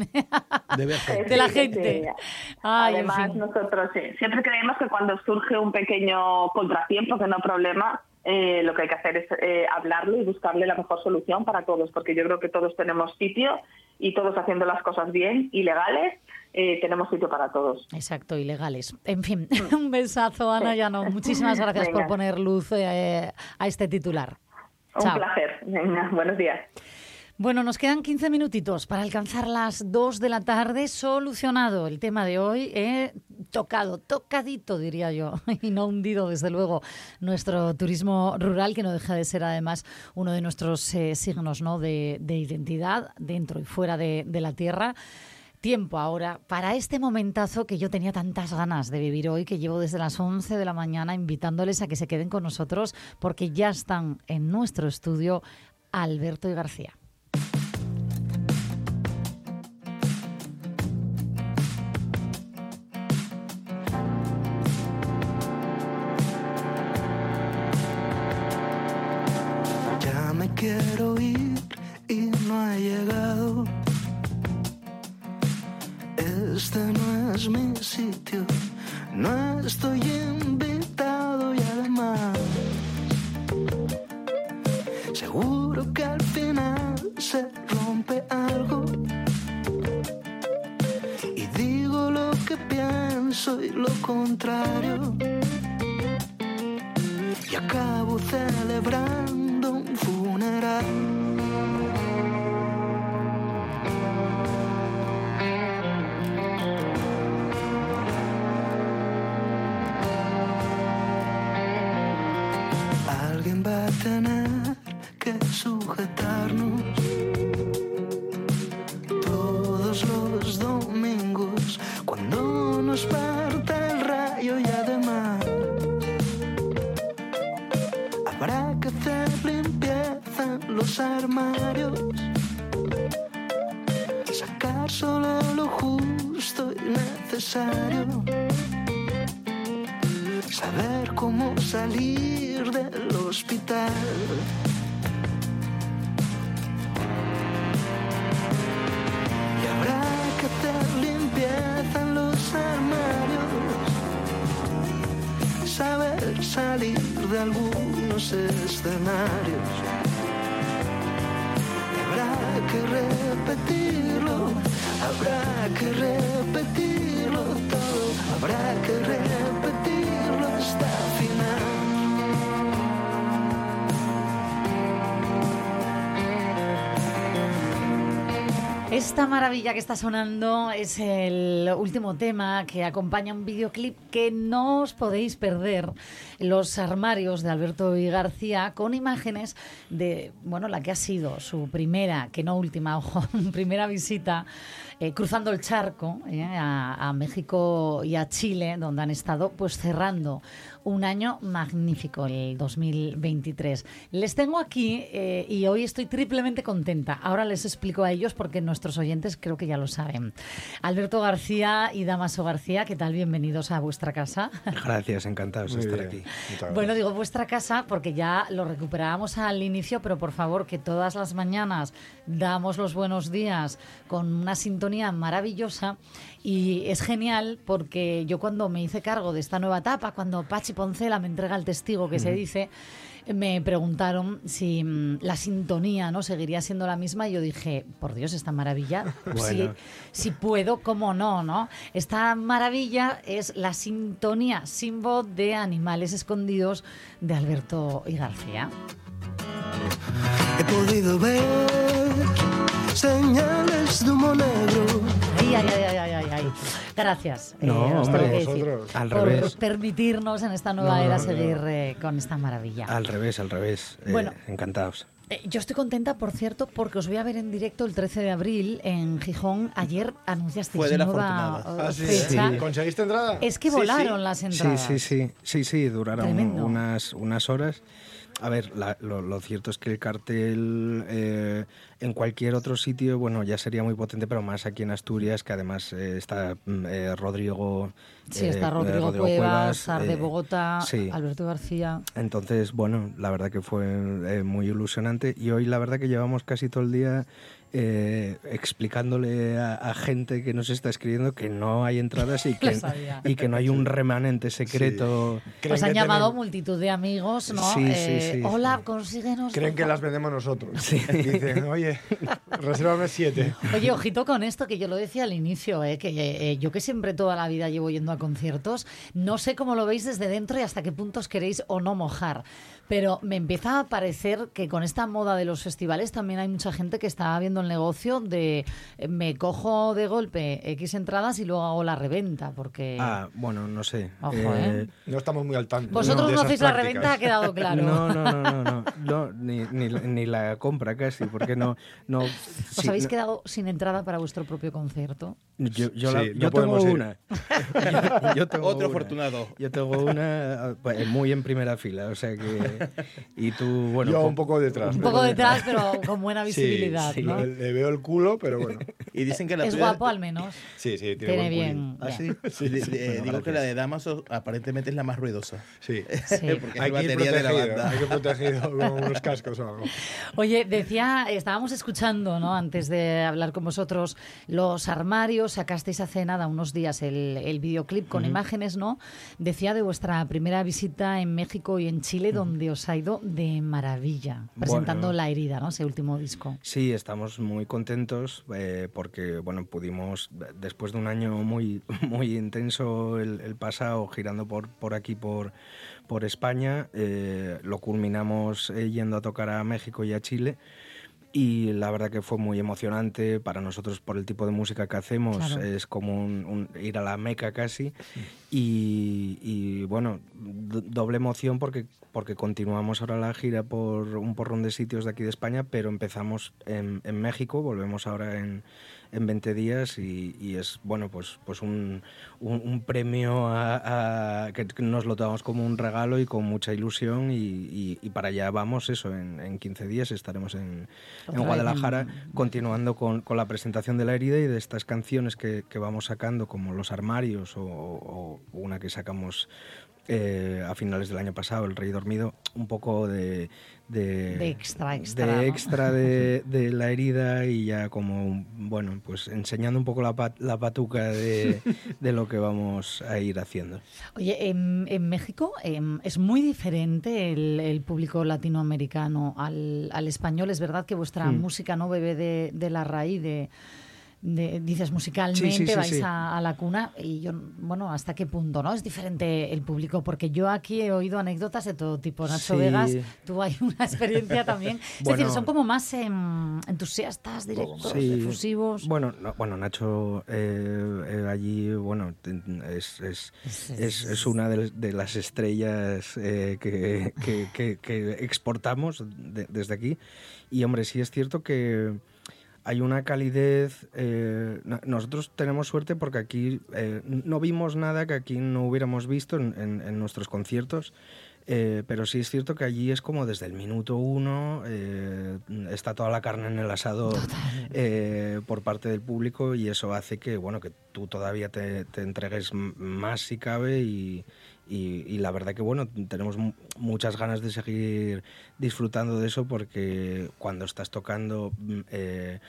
De ver de la Sí, sí, gente. sí. Ay, en Además, fin. nosotros sí, siempre creemos que cuando surge un pequeño contratiempo, que no problema, eh, lo que hay que hacer es eh, hablarlo y buscarle la mejor solución para todos, porque yo creo que todos tenemos sitio y todos haciendo las cosas bien y legales, eh, tenemos sitio para todos. Exacto, ilegales. En fin, un besazo, Ana Llano. Muchísimas gracias por poner luz eh, a este titular. Un Chao. placer. Venga, buenos días. Bueno, nos quedan 15 minutitos para alcanzar las 2 de la tarde. Solucionado el tema de hoy. eh, tocado, tocadito, diría yo, y no hundido, desde luego, nuestro turismo rural, que no deja de ser además uno de nuestros eh, signos ¿no? de, de identidad dentro y fuera de, de la tierra. Tiempo ahora para este momentazo que yo tenía tantas ganas de vivir hoy, que llevo desde las 11 de la mañana invitándoles a que se queden con nosotros, porque ya están en nuestro estudio Alberto y García. Llegado. Este no es mi sitio, no estoy invitado y además seguro que al final se rompe algo. Y digo lo que pienso y lo contrario. Y acabo celebrando un funeral. Sujetarnos todos los domingos cuando nos parta el rayo y además habrá que hacer limpieza en los armarios, sacar solo lo justo y necesario. Saber cómo salir del hospital. Salir de algunos escenarios. Habrá que repetirlo, habrá que repetirlo todo, habrá que repetirlo hasta el Esta maravilla que está sonando es el último tema que acompaña un videoclip que no os podéis perder. Los armarios de Alberto y García con imágenes de, bueno, la que ha sido su primera, que no última, ojo, primera visita eh, cruzando el charco eh, a, a México y a Chile, donde han estado pues cerrando un año magnífico, el 2023. Les tengo aquí eh, y hoy estoy triplemente contenta. Ahora les explico a ellos porque nuestros oyentes creo que ya lo saben. Alberto García y Damaso García, ¿qué tal? Bienvenidos a vuestra casa. Gracias, encantados de estar bien. aquí. Bueno, digo vuestra casa porque ya lo recuperábamos al inicio, pero por favor que todas las mañanas damos los buenos días con una sintonía maravillosa y es genial porque yo cuando me hice cargo de esta nueva etapa, cuando Pachi Poncela me entrega el testigo que se dice, me preguntaron si mm, la sintonía no seguiría siendo la misma y yo dije, por Dios, esta maravilla, si puedo, cómo no, ¿no? Esta maravilla es la sintonía sin voz de Animales Escondidos de Alberto y García. He podido ver señales de humo negro. Ay, ay, ay, ay, ay, ay. Gracias. eh, No, os hombre, tengo que decir, vosotros. Al por revés. permitirnos en esta nueva No, era no, no. seguir eh, con esta maravilla. Al revés, al revés. Eh, Bueno. encantados. Eh, Yo estoy contenta, por cierto, porque os voy a ver en directo el 13 de abril en Gijón. Ayer anunciasteis Fue de la nueva eh, Ah, sí, fecha. sí. ¿Conseguiste entrada? Es que volaron las Sí, entradas. sí, sí, sí, sí, duraron Tremendo. unas, unas horas. A ver, la- lo, lo cierto es que el cartel eh, en cualquier otro sitio, bueno, ya sería muy potente, pero más aquí en Asturias, que además eh, está mm, eh, Rodrigo. Sí, eh, está eh, Rodrigo, Cuevas, Sar de eh, Bogotá, sí. Alberto García. Entonces, bueno, la verdad que fue eh, muy ilusionante y hoy la verdad que llevamos casi todo el día eh, explicándole a, a gente que nos está escribiendo que no hay entradas y que, sabía. y que no hay un remanente secreto. Os han llamado multitud de amigos, ¿no? Sí, sí, Eh, sí, Hola, consíguenos. Creen que las vendemos nosotros. Dicen, oye, resérvame siete. Oye, ojito con esto, que yo lo decía al inicio, ¿eh? que eh, yo que siempre toda la vida llevo yendo a conciertos, no sé cómo lo veis desde dentro y hasta qué puntos queréis o no mojar. Pero me empieza a parecer que con esta moda de los festivales también hay mucha gente que está viendo el negocio de eh, me cojo de golpe X entradas y luego hago la reventa, porque... Ah, bueno, no sé. Ojo, ¿eh? No estamos muy al tanto. Vosotros no hacéis la reventa, ha quedado claro. No, no, no, no, no, no, ni, ni, ni la compra casi, porque no... no ¿Os habéis no- quedado sin entrada para vuestro propio concierto? Yo, yo, Sí, la- no yo tengo ir. una. Yo, yo tengo Otro una. afortunado. Yo tengo una pues, muy en primera fila, o sea que... Y tú, bueno... Yo un poco detrás. Un poco detrás, pero con buena Sí, visibilidad, sí, ¿no? le, le veo el culo, pero bueno. Y dicen que la Es tuya- guapo al menos. Sí, sí, tiene, Tiene buen bien. Ah, sí. Sí, sí, digo que la de Damaso aparentemente es la más ruidosa. Sí. Porque Hay que batería de la banda. hay que protegido con unos cascos o algo. Oye, decía, estábamos escuchando, ¿no? Antes de hablar con vosotros, los armarios, sacasteis hace nada, unos días, el, el videoclip con Ujú. imágenes, ¿no? Decía de vuestra primera visita en México y en Chile, donde os ha ido de maravilla, presentando Bueno. La herida, ¿no? Ese último disco. Sí, estamos muy contentos eh, porque bueno pudimos después de un año muy muy intenso el, el pasado girando por por aquí por por España eh, lo culminamos eh, yendo a tocar a México y a Chile y la verdad que fue muy emocionante para nosotros por el tipo de música que hacemos Claro. es como un- un- ir a la meca casi y, y, bueno do- doble emoción porque porque continuamos ahora la gira por un porrón de sitios de aquí de España pero empezamos en, en México volvemos ahora en, en 20 días y, y es bueno pues pues un, un, un premio a, a- que nos lo tomamos como un regalo y con mucha ilusión y, y- y para allá vamos eso en, en 15 días estaremos en, en Guadalajara en- continuando con, con la presentación de la herida y de estas canciones que, que vamos sacando como Los Armarios o, o una que sacamos eh, a finales del año pasado, El Rey Dormido, un poco de... De, De extra, extra, de ¿no? extra de, de la herida y ya como, bueno, pues enseñando un poco la, pat- la patuca de, de lo que vamos a ir haciendo. Oye, en, en México em, es muy diferente el, el público latinoamericano al, al español. Es verdad que vuestra Hmm. música no bebe de, de la raíz de, de- dices musicalmente, Sí, sí, sí, vais. A, a la cuna y yo, bueno, ¿hasta qué punto no es diferente el público? Porque yo aquí he oído anécdotas de todo tipo. Nacho. Vegas, tú hay una experiencia también. Es decir, son como más em, entusiastas, directos, efusivos. Bueno, no- bueno Nacho eh, eh, allí, bueno, es, es, es, es una de, de las estrellas eh, que, que- que- que exportamos de- desde aquí. Y hombre, sí es cierto que hay una calidez. eh, no- nosotros tenemos suerte porque aquí eh, no vimos nada que aquí no hubiéramos visto en, en- en nuestros conciertos. eh, pero sí es cierto que allí es como desde el minuto uno eh, está toda la carne en el asador eh, por parte del público y eso hace que bueno que tú todavía te, te entregues más si cabe y, y- y la verdad que bueno tenemos mu- muchas ganas de seguir disfrutando de eso porque cuando estás tocando mm, eh,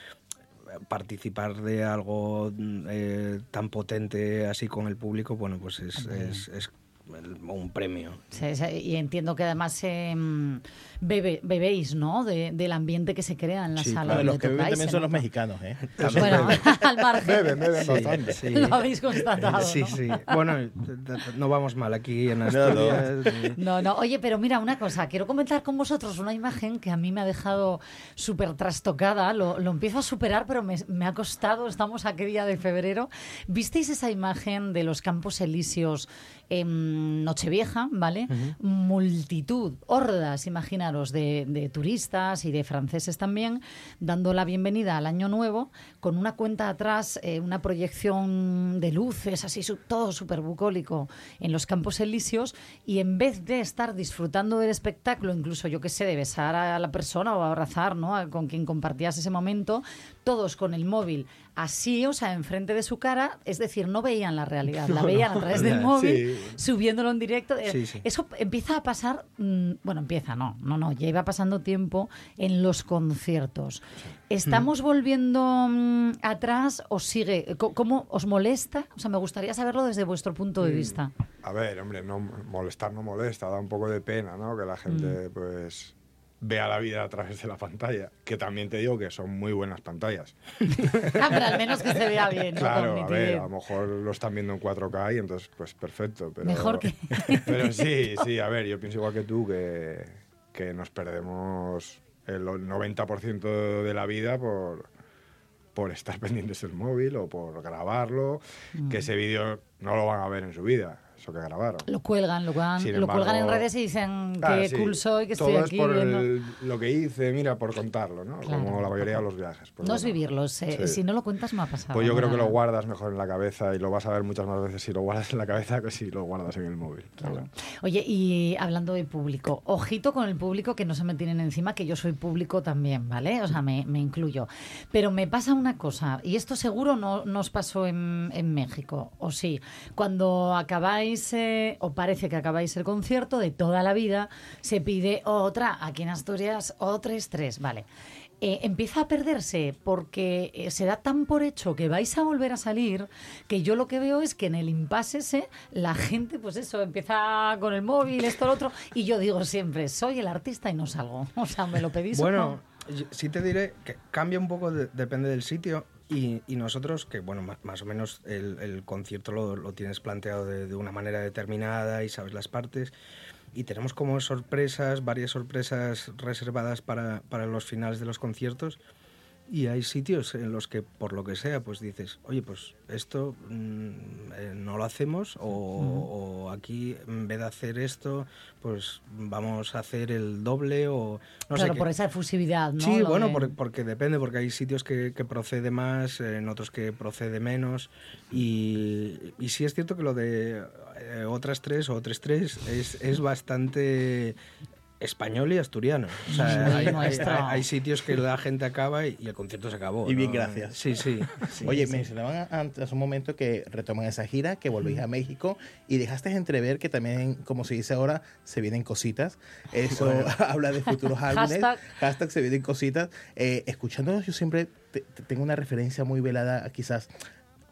participar de algo mm, eh, tan potente así con el público bueno pues es, es- es un premio Sí, sí, y entiendo que además em, bebe- bebéis, ¿no? De- del ambiente que se crea en la Sí, sala claro, los que beben también son los mexicanos, ¿eh? Bueno, al margen. Beben, beben Sí, bastante. sí. Lo habéis constatado, Sí, ¿no? sí. Bueno, no vamos mal aquí en no. Asturias. No, no, oye, pero mira, una cosa, quiero comentar con vosotros una imagen que a mí me ha dejado súper trastocada, lo, lo empiezo a superar, pero me, me ha costado, estamos a qué día de febrero. ¿Visteis esa imagen de los Campos Elíseos en Nochevieja, ¿vale? Multitud, hordas, imaginaros, de, de turistas y de franceses también, dando la bienvenida al Año Nuevo, con una cuenta atrás, eh, una proyección de luces, así su- todo súper bucólico en los Campos Elíseos, y en vez de estar disfrutando del espectáculo, incluso yo qué sé, de besar a la persona o abrazar ¿no? a- con quien compartías ese momento, todos con el móvil así, o sea, enfrente de su cara, es decir, no veían la realidad, la veían a través del móvil, sí. subiéndolo en directo. Eh, Sí, sí. Eso empieza a pasar, mm, bueno, empieza, no, no, no, ya iba pasando tiempo en los conciertos. ¿Estamos volviendo mm, atrás o sigue? Co- ¿Cómo os molesta? O sea, me gustaría saberlo desde vuestro punto de Mm. vista. A ver, hombre, no molestar no molesta, da un poco de pena, ¿no? Que la gente, Mm. pues, vea la vida a través de la pantalla. Que también te digo que son muy buenas pantallas. Ah, pero al menos que se vea bien, ¿no? Claro, Con a ver, a lo mejor lo están viendo en 4K y entonces, pues, perfecto. Pero, Mejor que- Pero sí, sí, a ver, yo pienso igual que tú que, que nos perdemos el 90% de la vida por, por estar pendientes del móvil o por grabarlo, Mm. que ese vídeo no lo van a ver en su vida, eso que grabaron. Lo cuelgan, lo cuelgan, lo cuelgan en redes y dicen Ah, que sí. cool soy, que Todo estoy es aquí. por viendo. el- lo que hice, mira, por contarlo, ¿no? Claro. Como la mayoría de los viajes. Pues no es vivirlos, eh, sí. si no lo cuentas no ha pasado. Pues yo creo que lo guardas mejor en la cabeza y lo vas a ver muchas más veces si lo guardas en la cabeza que si lo guardas en el móvil. Claro. Oye, y hablando de público, ojito con el público que no se me tienen encima, que yo soy público también, ¿vale? O sea, me, me incluyo. Pero me pasa una cosa, y esto seguro no nos pasó en, en México, o sí, cuando acabáis, eh, o parece que acabáis el concierto de toda la vida, se pide otra, aquí en Asturias, otra tres, vale. Eh, empieza a perderse porque eh, se da tan por hecho que vais a volver a salir que yo lo que veo es que en el impasse ese la gente pues eso empieza con el móvil esto lo otro y yo digo siempre soy el artista y no salgo o sea me lo pedís o Bueno, Yo- Sí te diré que cambia un poco, de- depende del sitio. Y, nosotros, que bueno, ma- más, o menos el, concierto lo, lo tienes planteado de, de una manera determinada y sabes las partes. Y tenemos como sorpresas, varias sorpresas reservadas para, para los finales de los conciertos. Y hay sitios en los que, por lo que sea, pues dices, oye, pues esto mm, eh, no lo hacemos, o, o aquí en vez de hacer esto, pues vamos a hacer el doble, o no sé claro, qué. por esa efusividad, ¿no? Sí, Lo bueno, de- por- porque depende, porque hay sitios que, que procede más, en otros que procede menos. Y, y sí es cierto que lo de eh, otras tres o otras tres es, es bastante español y asturiano. O sea, hay, hay- hay- hay sitios que la gente acaba y, y el concierto se acabó. Y bien, ¿no? gracias. Sí, sí. sí, Oye, sí. mencionaban antes, hace un momento que retoman esa gira, que volvéis a México y dejaste entrever que también, como se dice ahora, se vienen cositas. Eso Bueno. habla de futuros álbumes. Hashtag. Hashtag se vienen cositas. Eh, escuchándonos, yo siempre te- te- tengo una referencia muy velada, quizás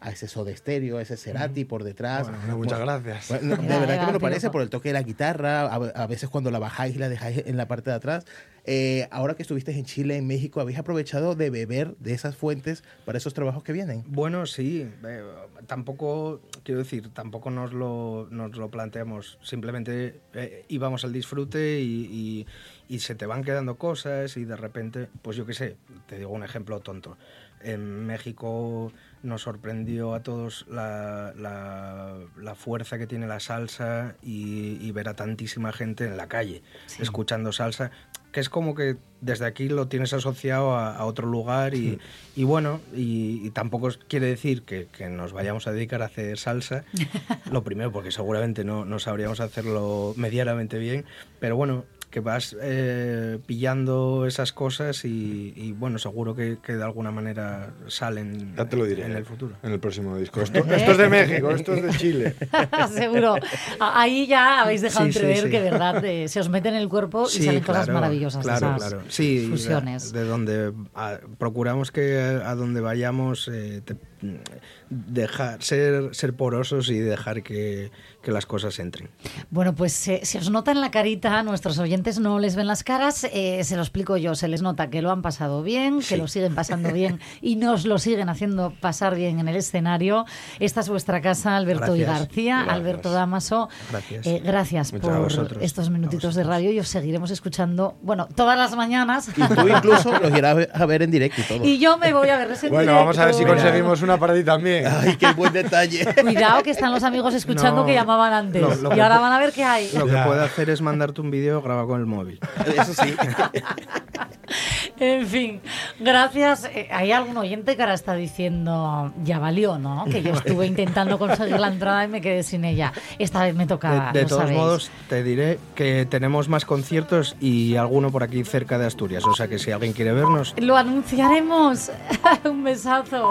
a ese Soda Stereo, a ese Cerati por detrás. Bueno, muchas gracias. Bueno, de Venga, verdad que me lo parece por el toque de la guitarra, a, a veces cuando la bajáis y la dejáis en la parte de atrás. Eh, ahora que estuviste en Chile, en México, ¿habéis aprovechado de beber de esas fuentes para esos trabajos que vienen? Bueno, sí. eh, tampoco, quiero decir, tampoco nos lo, nos lo planteamos. Simplemente eh, íbamos al disfrute y, y- y se te van quedando cosas y de repente, pues yo qué sé, te digo un ejemplo tonto. En México nos sorprendió a todos la, la- la fuerza que tiene la salsa y, y ver a tantísima gente en la calle escuchando salsa, que es como que desde aquí lo tienes asociado a, a otro lugar y, y bueno, y, y tampoco quiere decir que, que nos vayamos a dedicar a hacer salsa, lo primero porque seguramente no, no sabríamos hacerlo medianamente bien, pero bueno, que vas eh, pillando esas cosas y, y, bueno, seguro que, que de alguna manera salen Ya te lo diré. en el futuro. En el próximo disco. Esto, esto es de México, esto es de Chile. Seguro. Ahí ya habéis dejado Sí, entrever sí. que de verdad eh, se os mete en el cuerpo y salen cosas claro, maravillosas. de Claro, esas claro. Sí, fusiones. De, de donde a- procuramos que a, a donde vayamos eh, te- dejar ser ser porosos y dejar que, que las cosas entren. Bueno, pues eh, se os nota en la carita, nuestros oyentes no les ven las caras, eh, se lo explico yo, se les nota que lo han pasado bien, que lo siguen pasando bien y nos lo siguen haciendo pasar bien en el escenario. Esta es vuestra casa, Alberto y. García, Gracias. Alberto Damaso. Gracias. eh, gracias por estos minutitos de radio y os seguiremos escuchando, bueno, todas las mañanas. Y tú incluso los irás a ver- ver en directo y todo. Y yo me voy a verles en Bueno, vamos a ver si conseguimos una para ti también. Ay, qué buen detalle. Cuidado que están los amigos escuchando No. que llamaban antes. Lo- lo y que ahora van a ver qué hay. Lo que puede hacer es mandarte un vídeo grabado con el móvil. Eso sí. En fin, gracias. Eh, Hay algún oyente que ahora está diciendo, ya valió, ¿no? Que yo estuve intentando conseguir la entrada y me quedé sin ella. Esta vez me toca. De, de todos sabéis. modos, te diré que tenemos más conciertos y alguno por aquí cerca de Asturias. O sea que si alguien quiere vernos, Lo anunciaremos. Un besazo.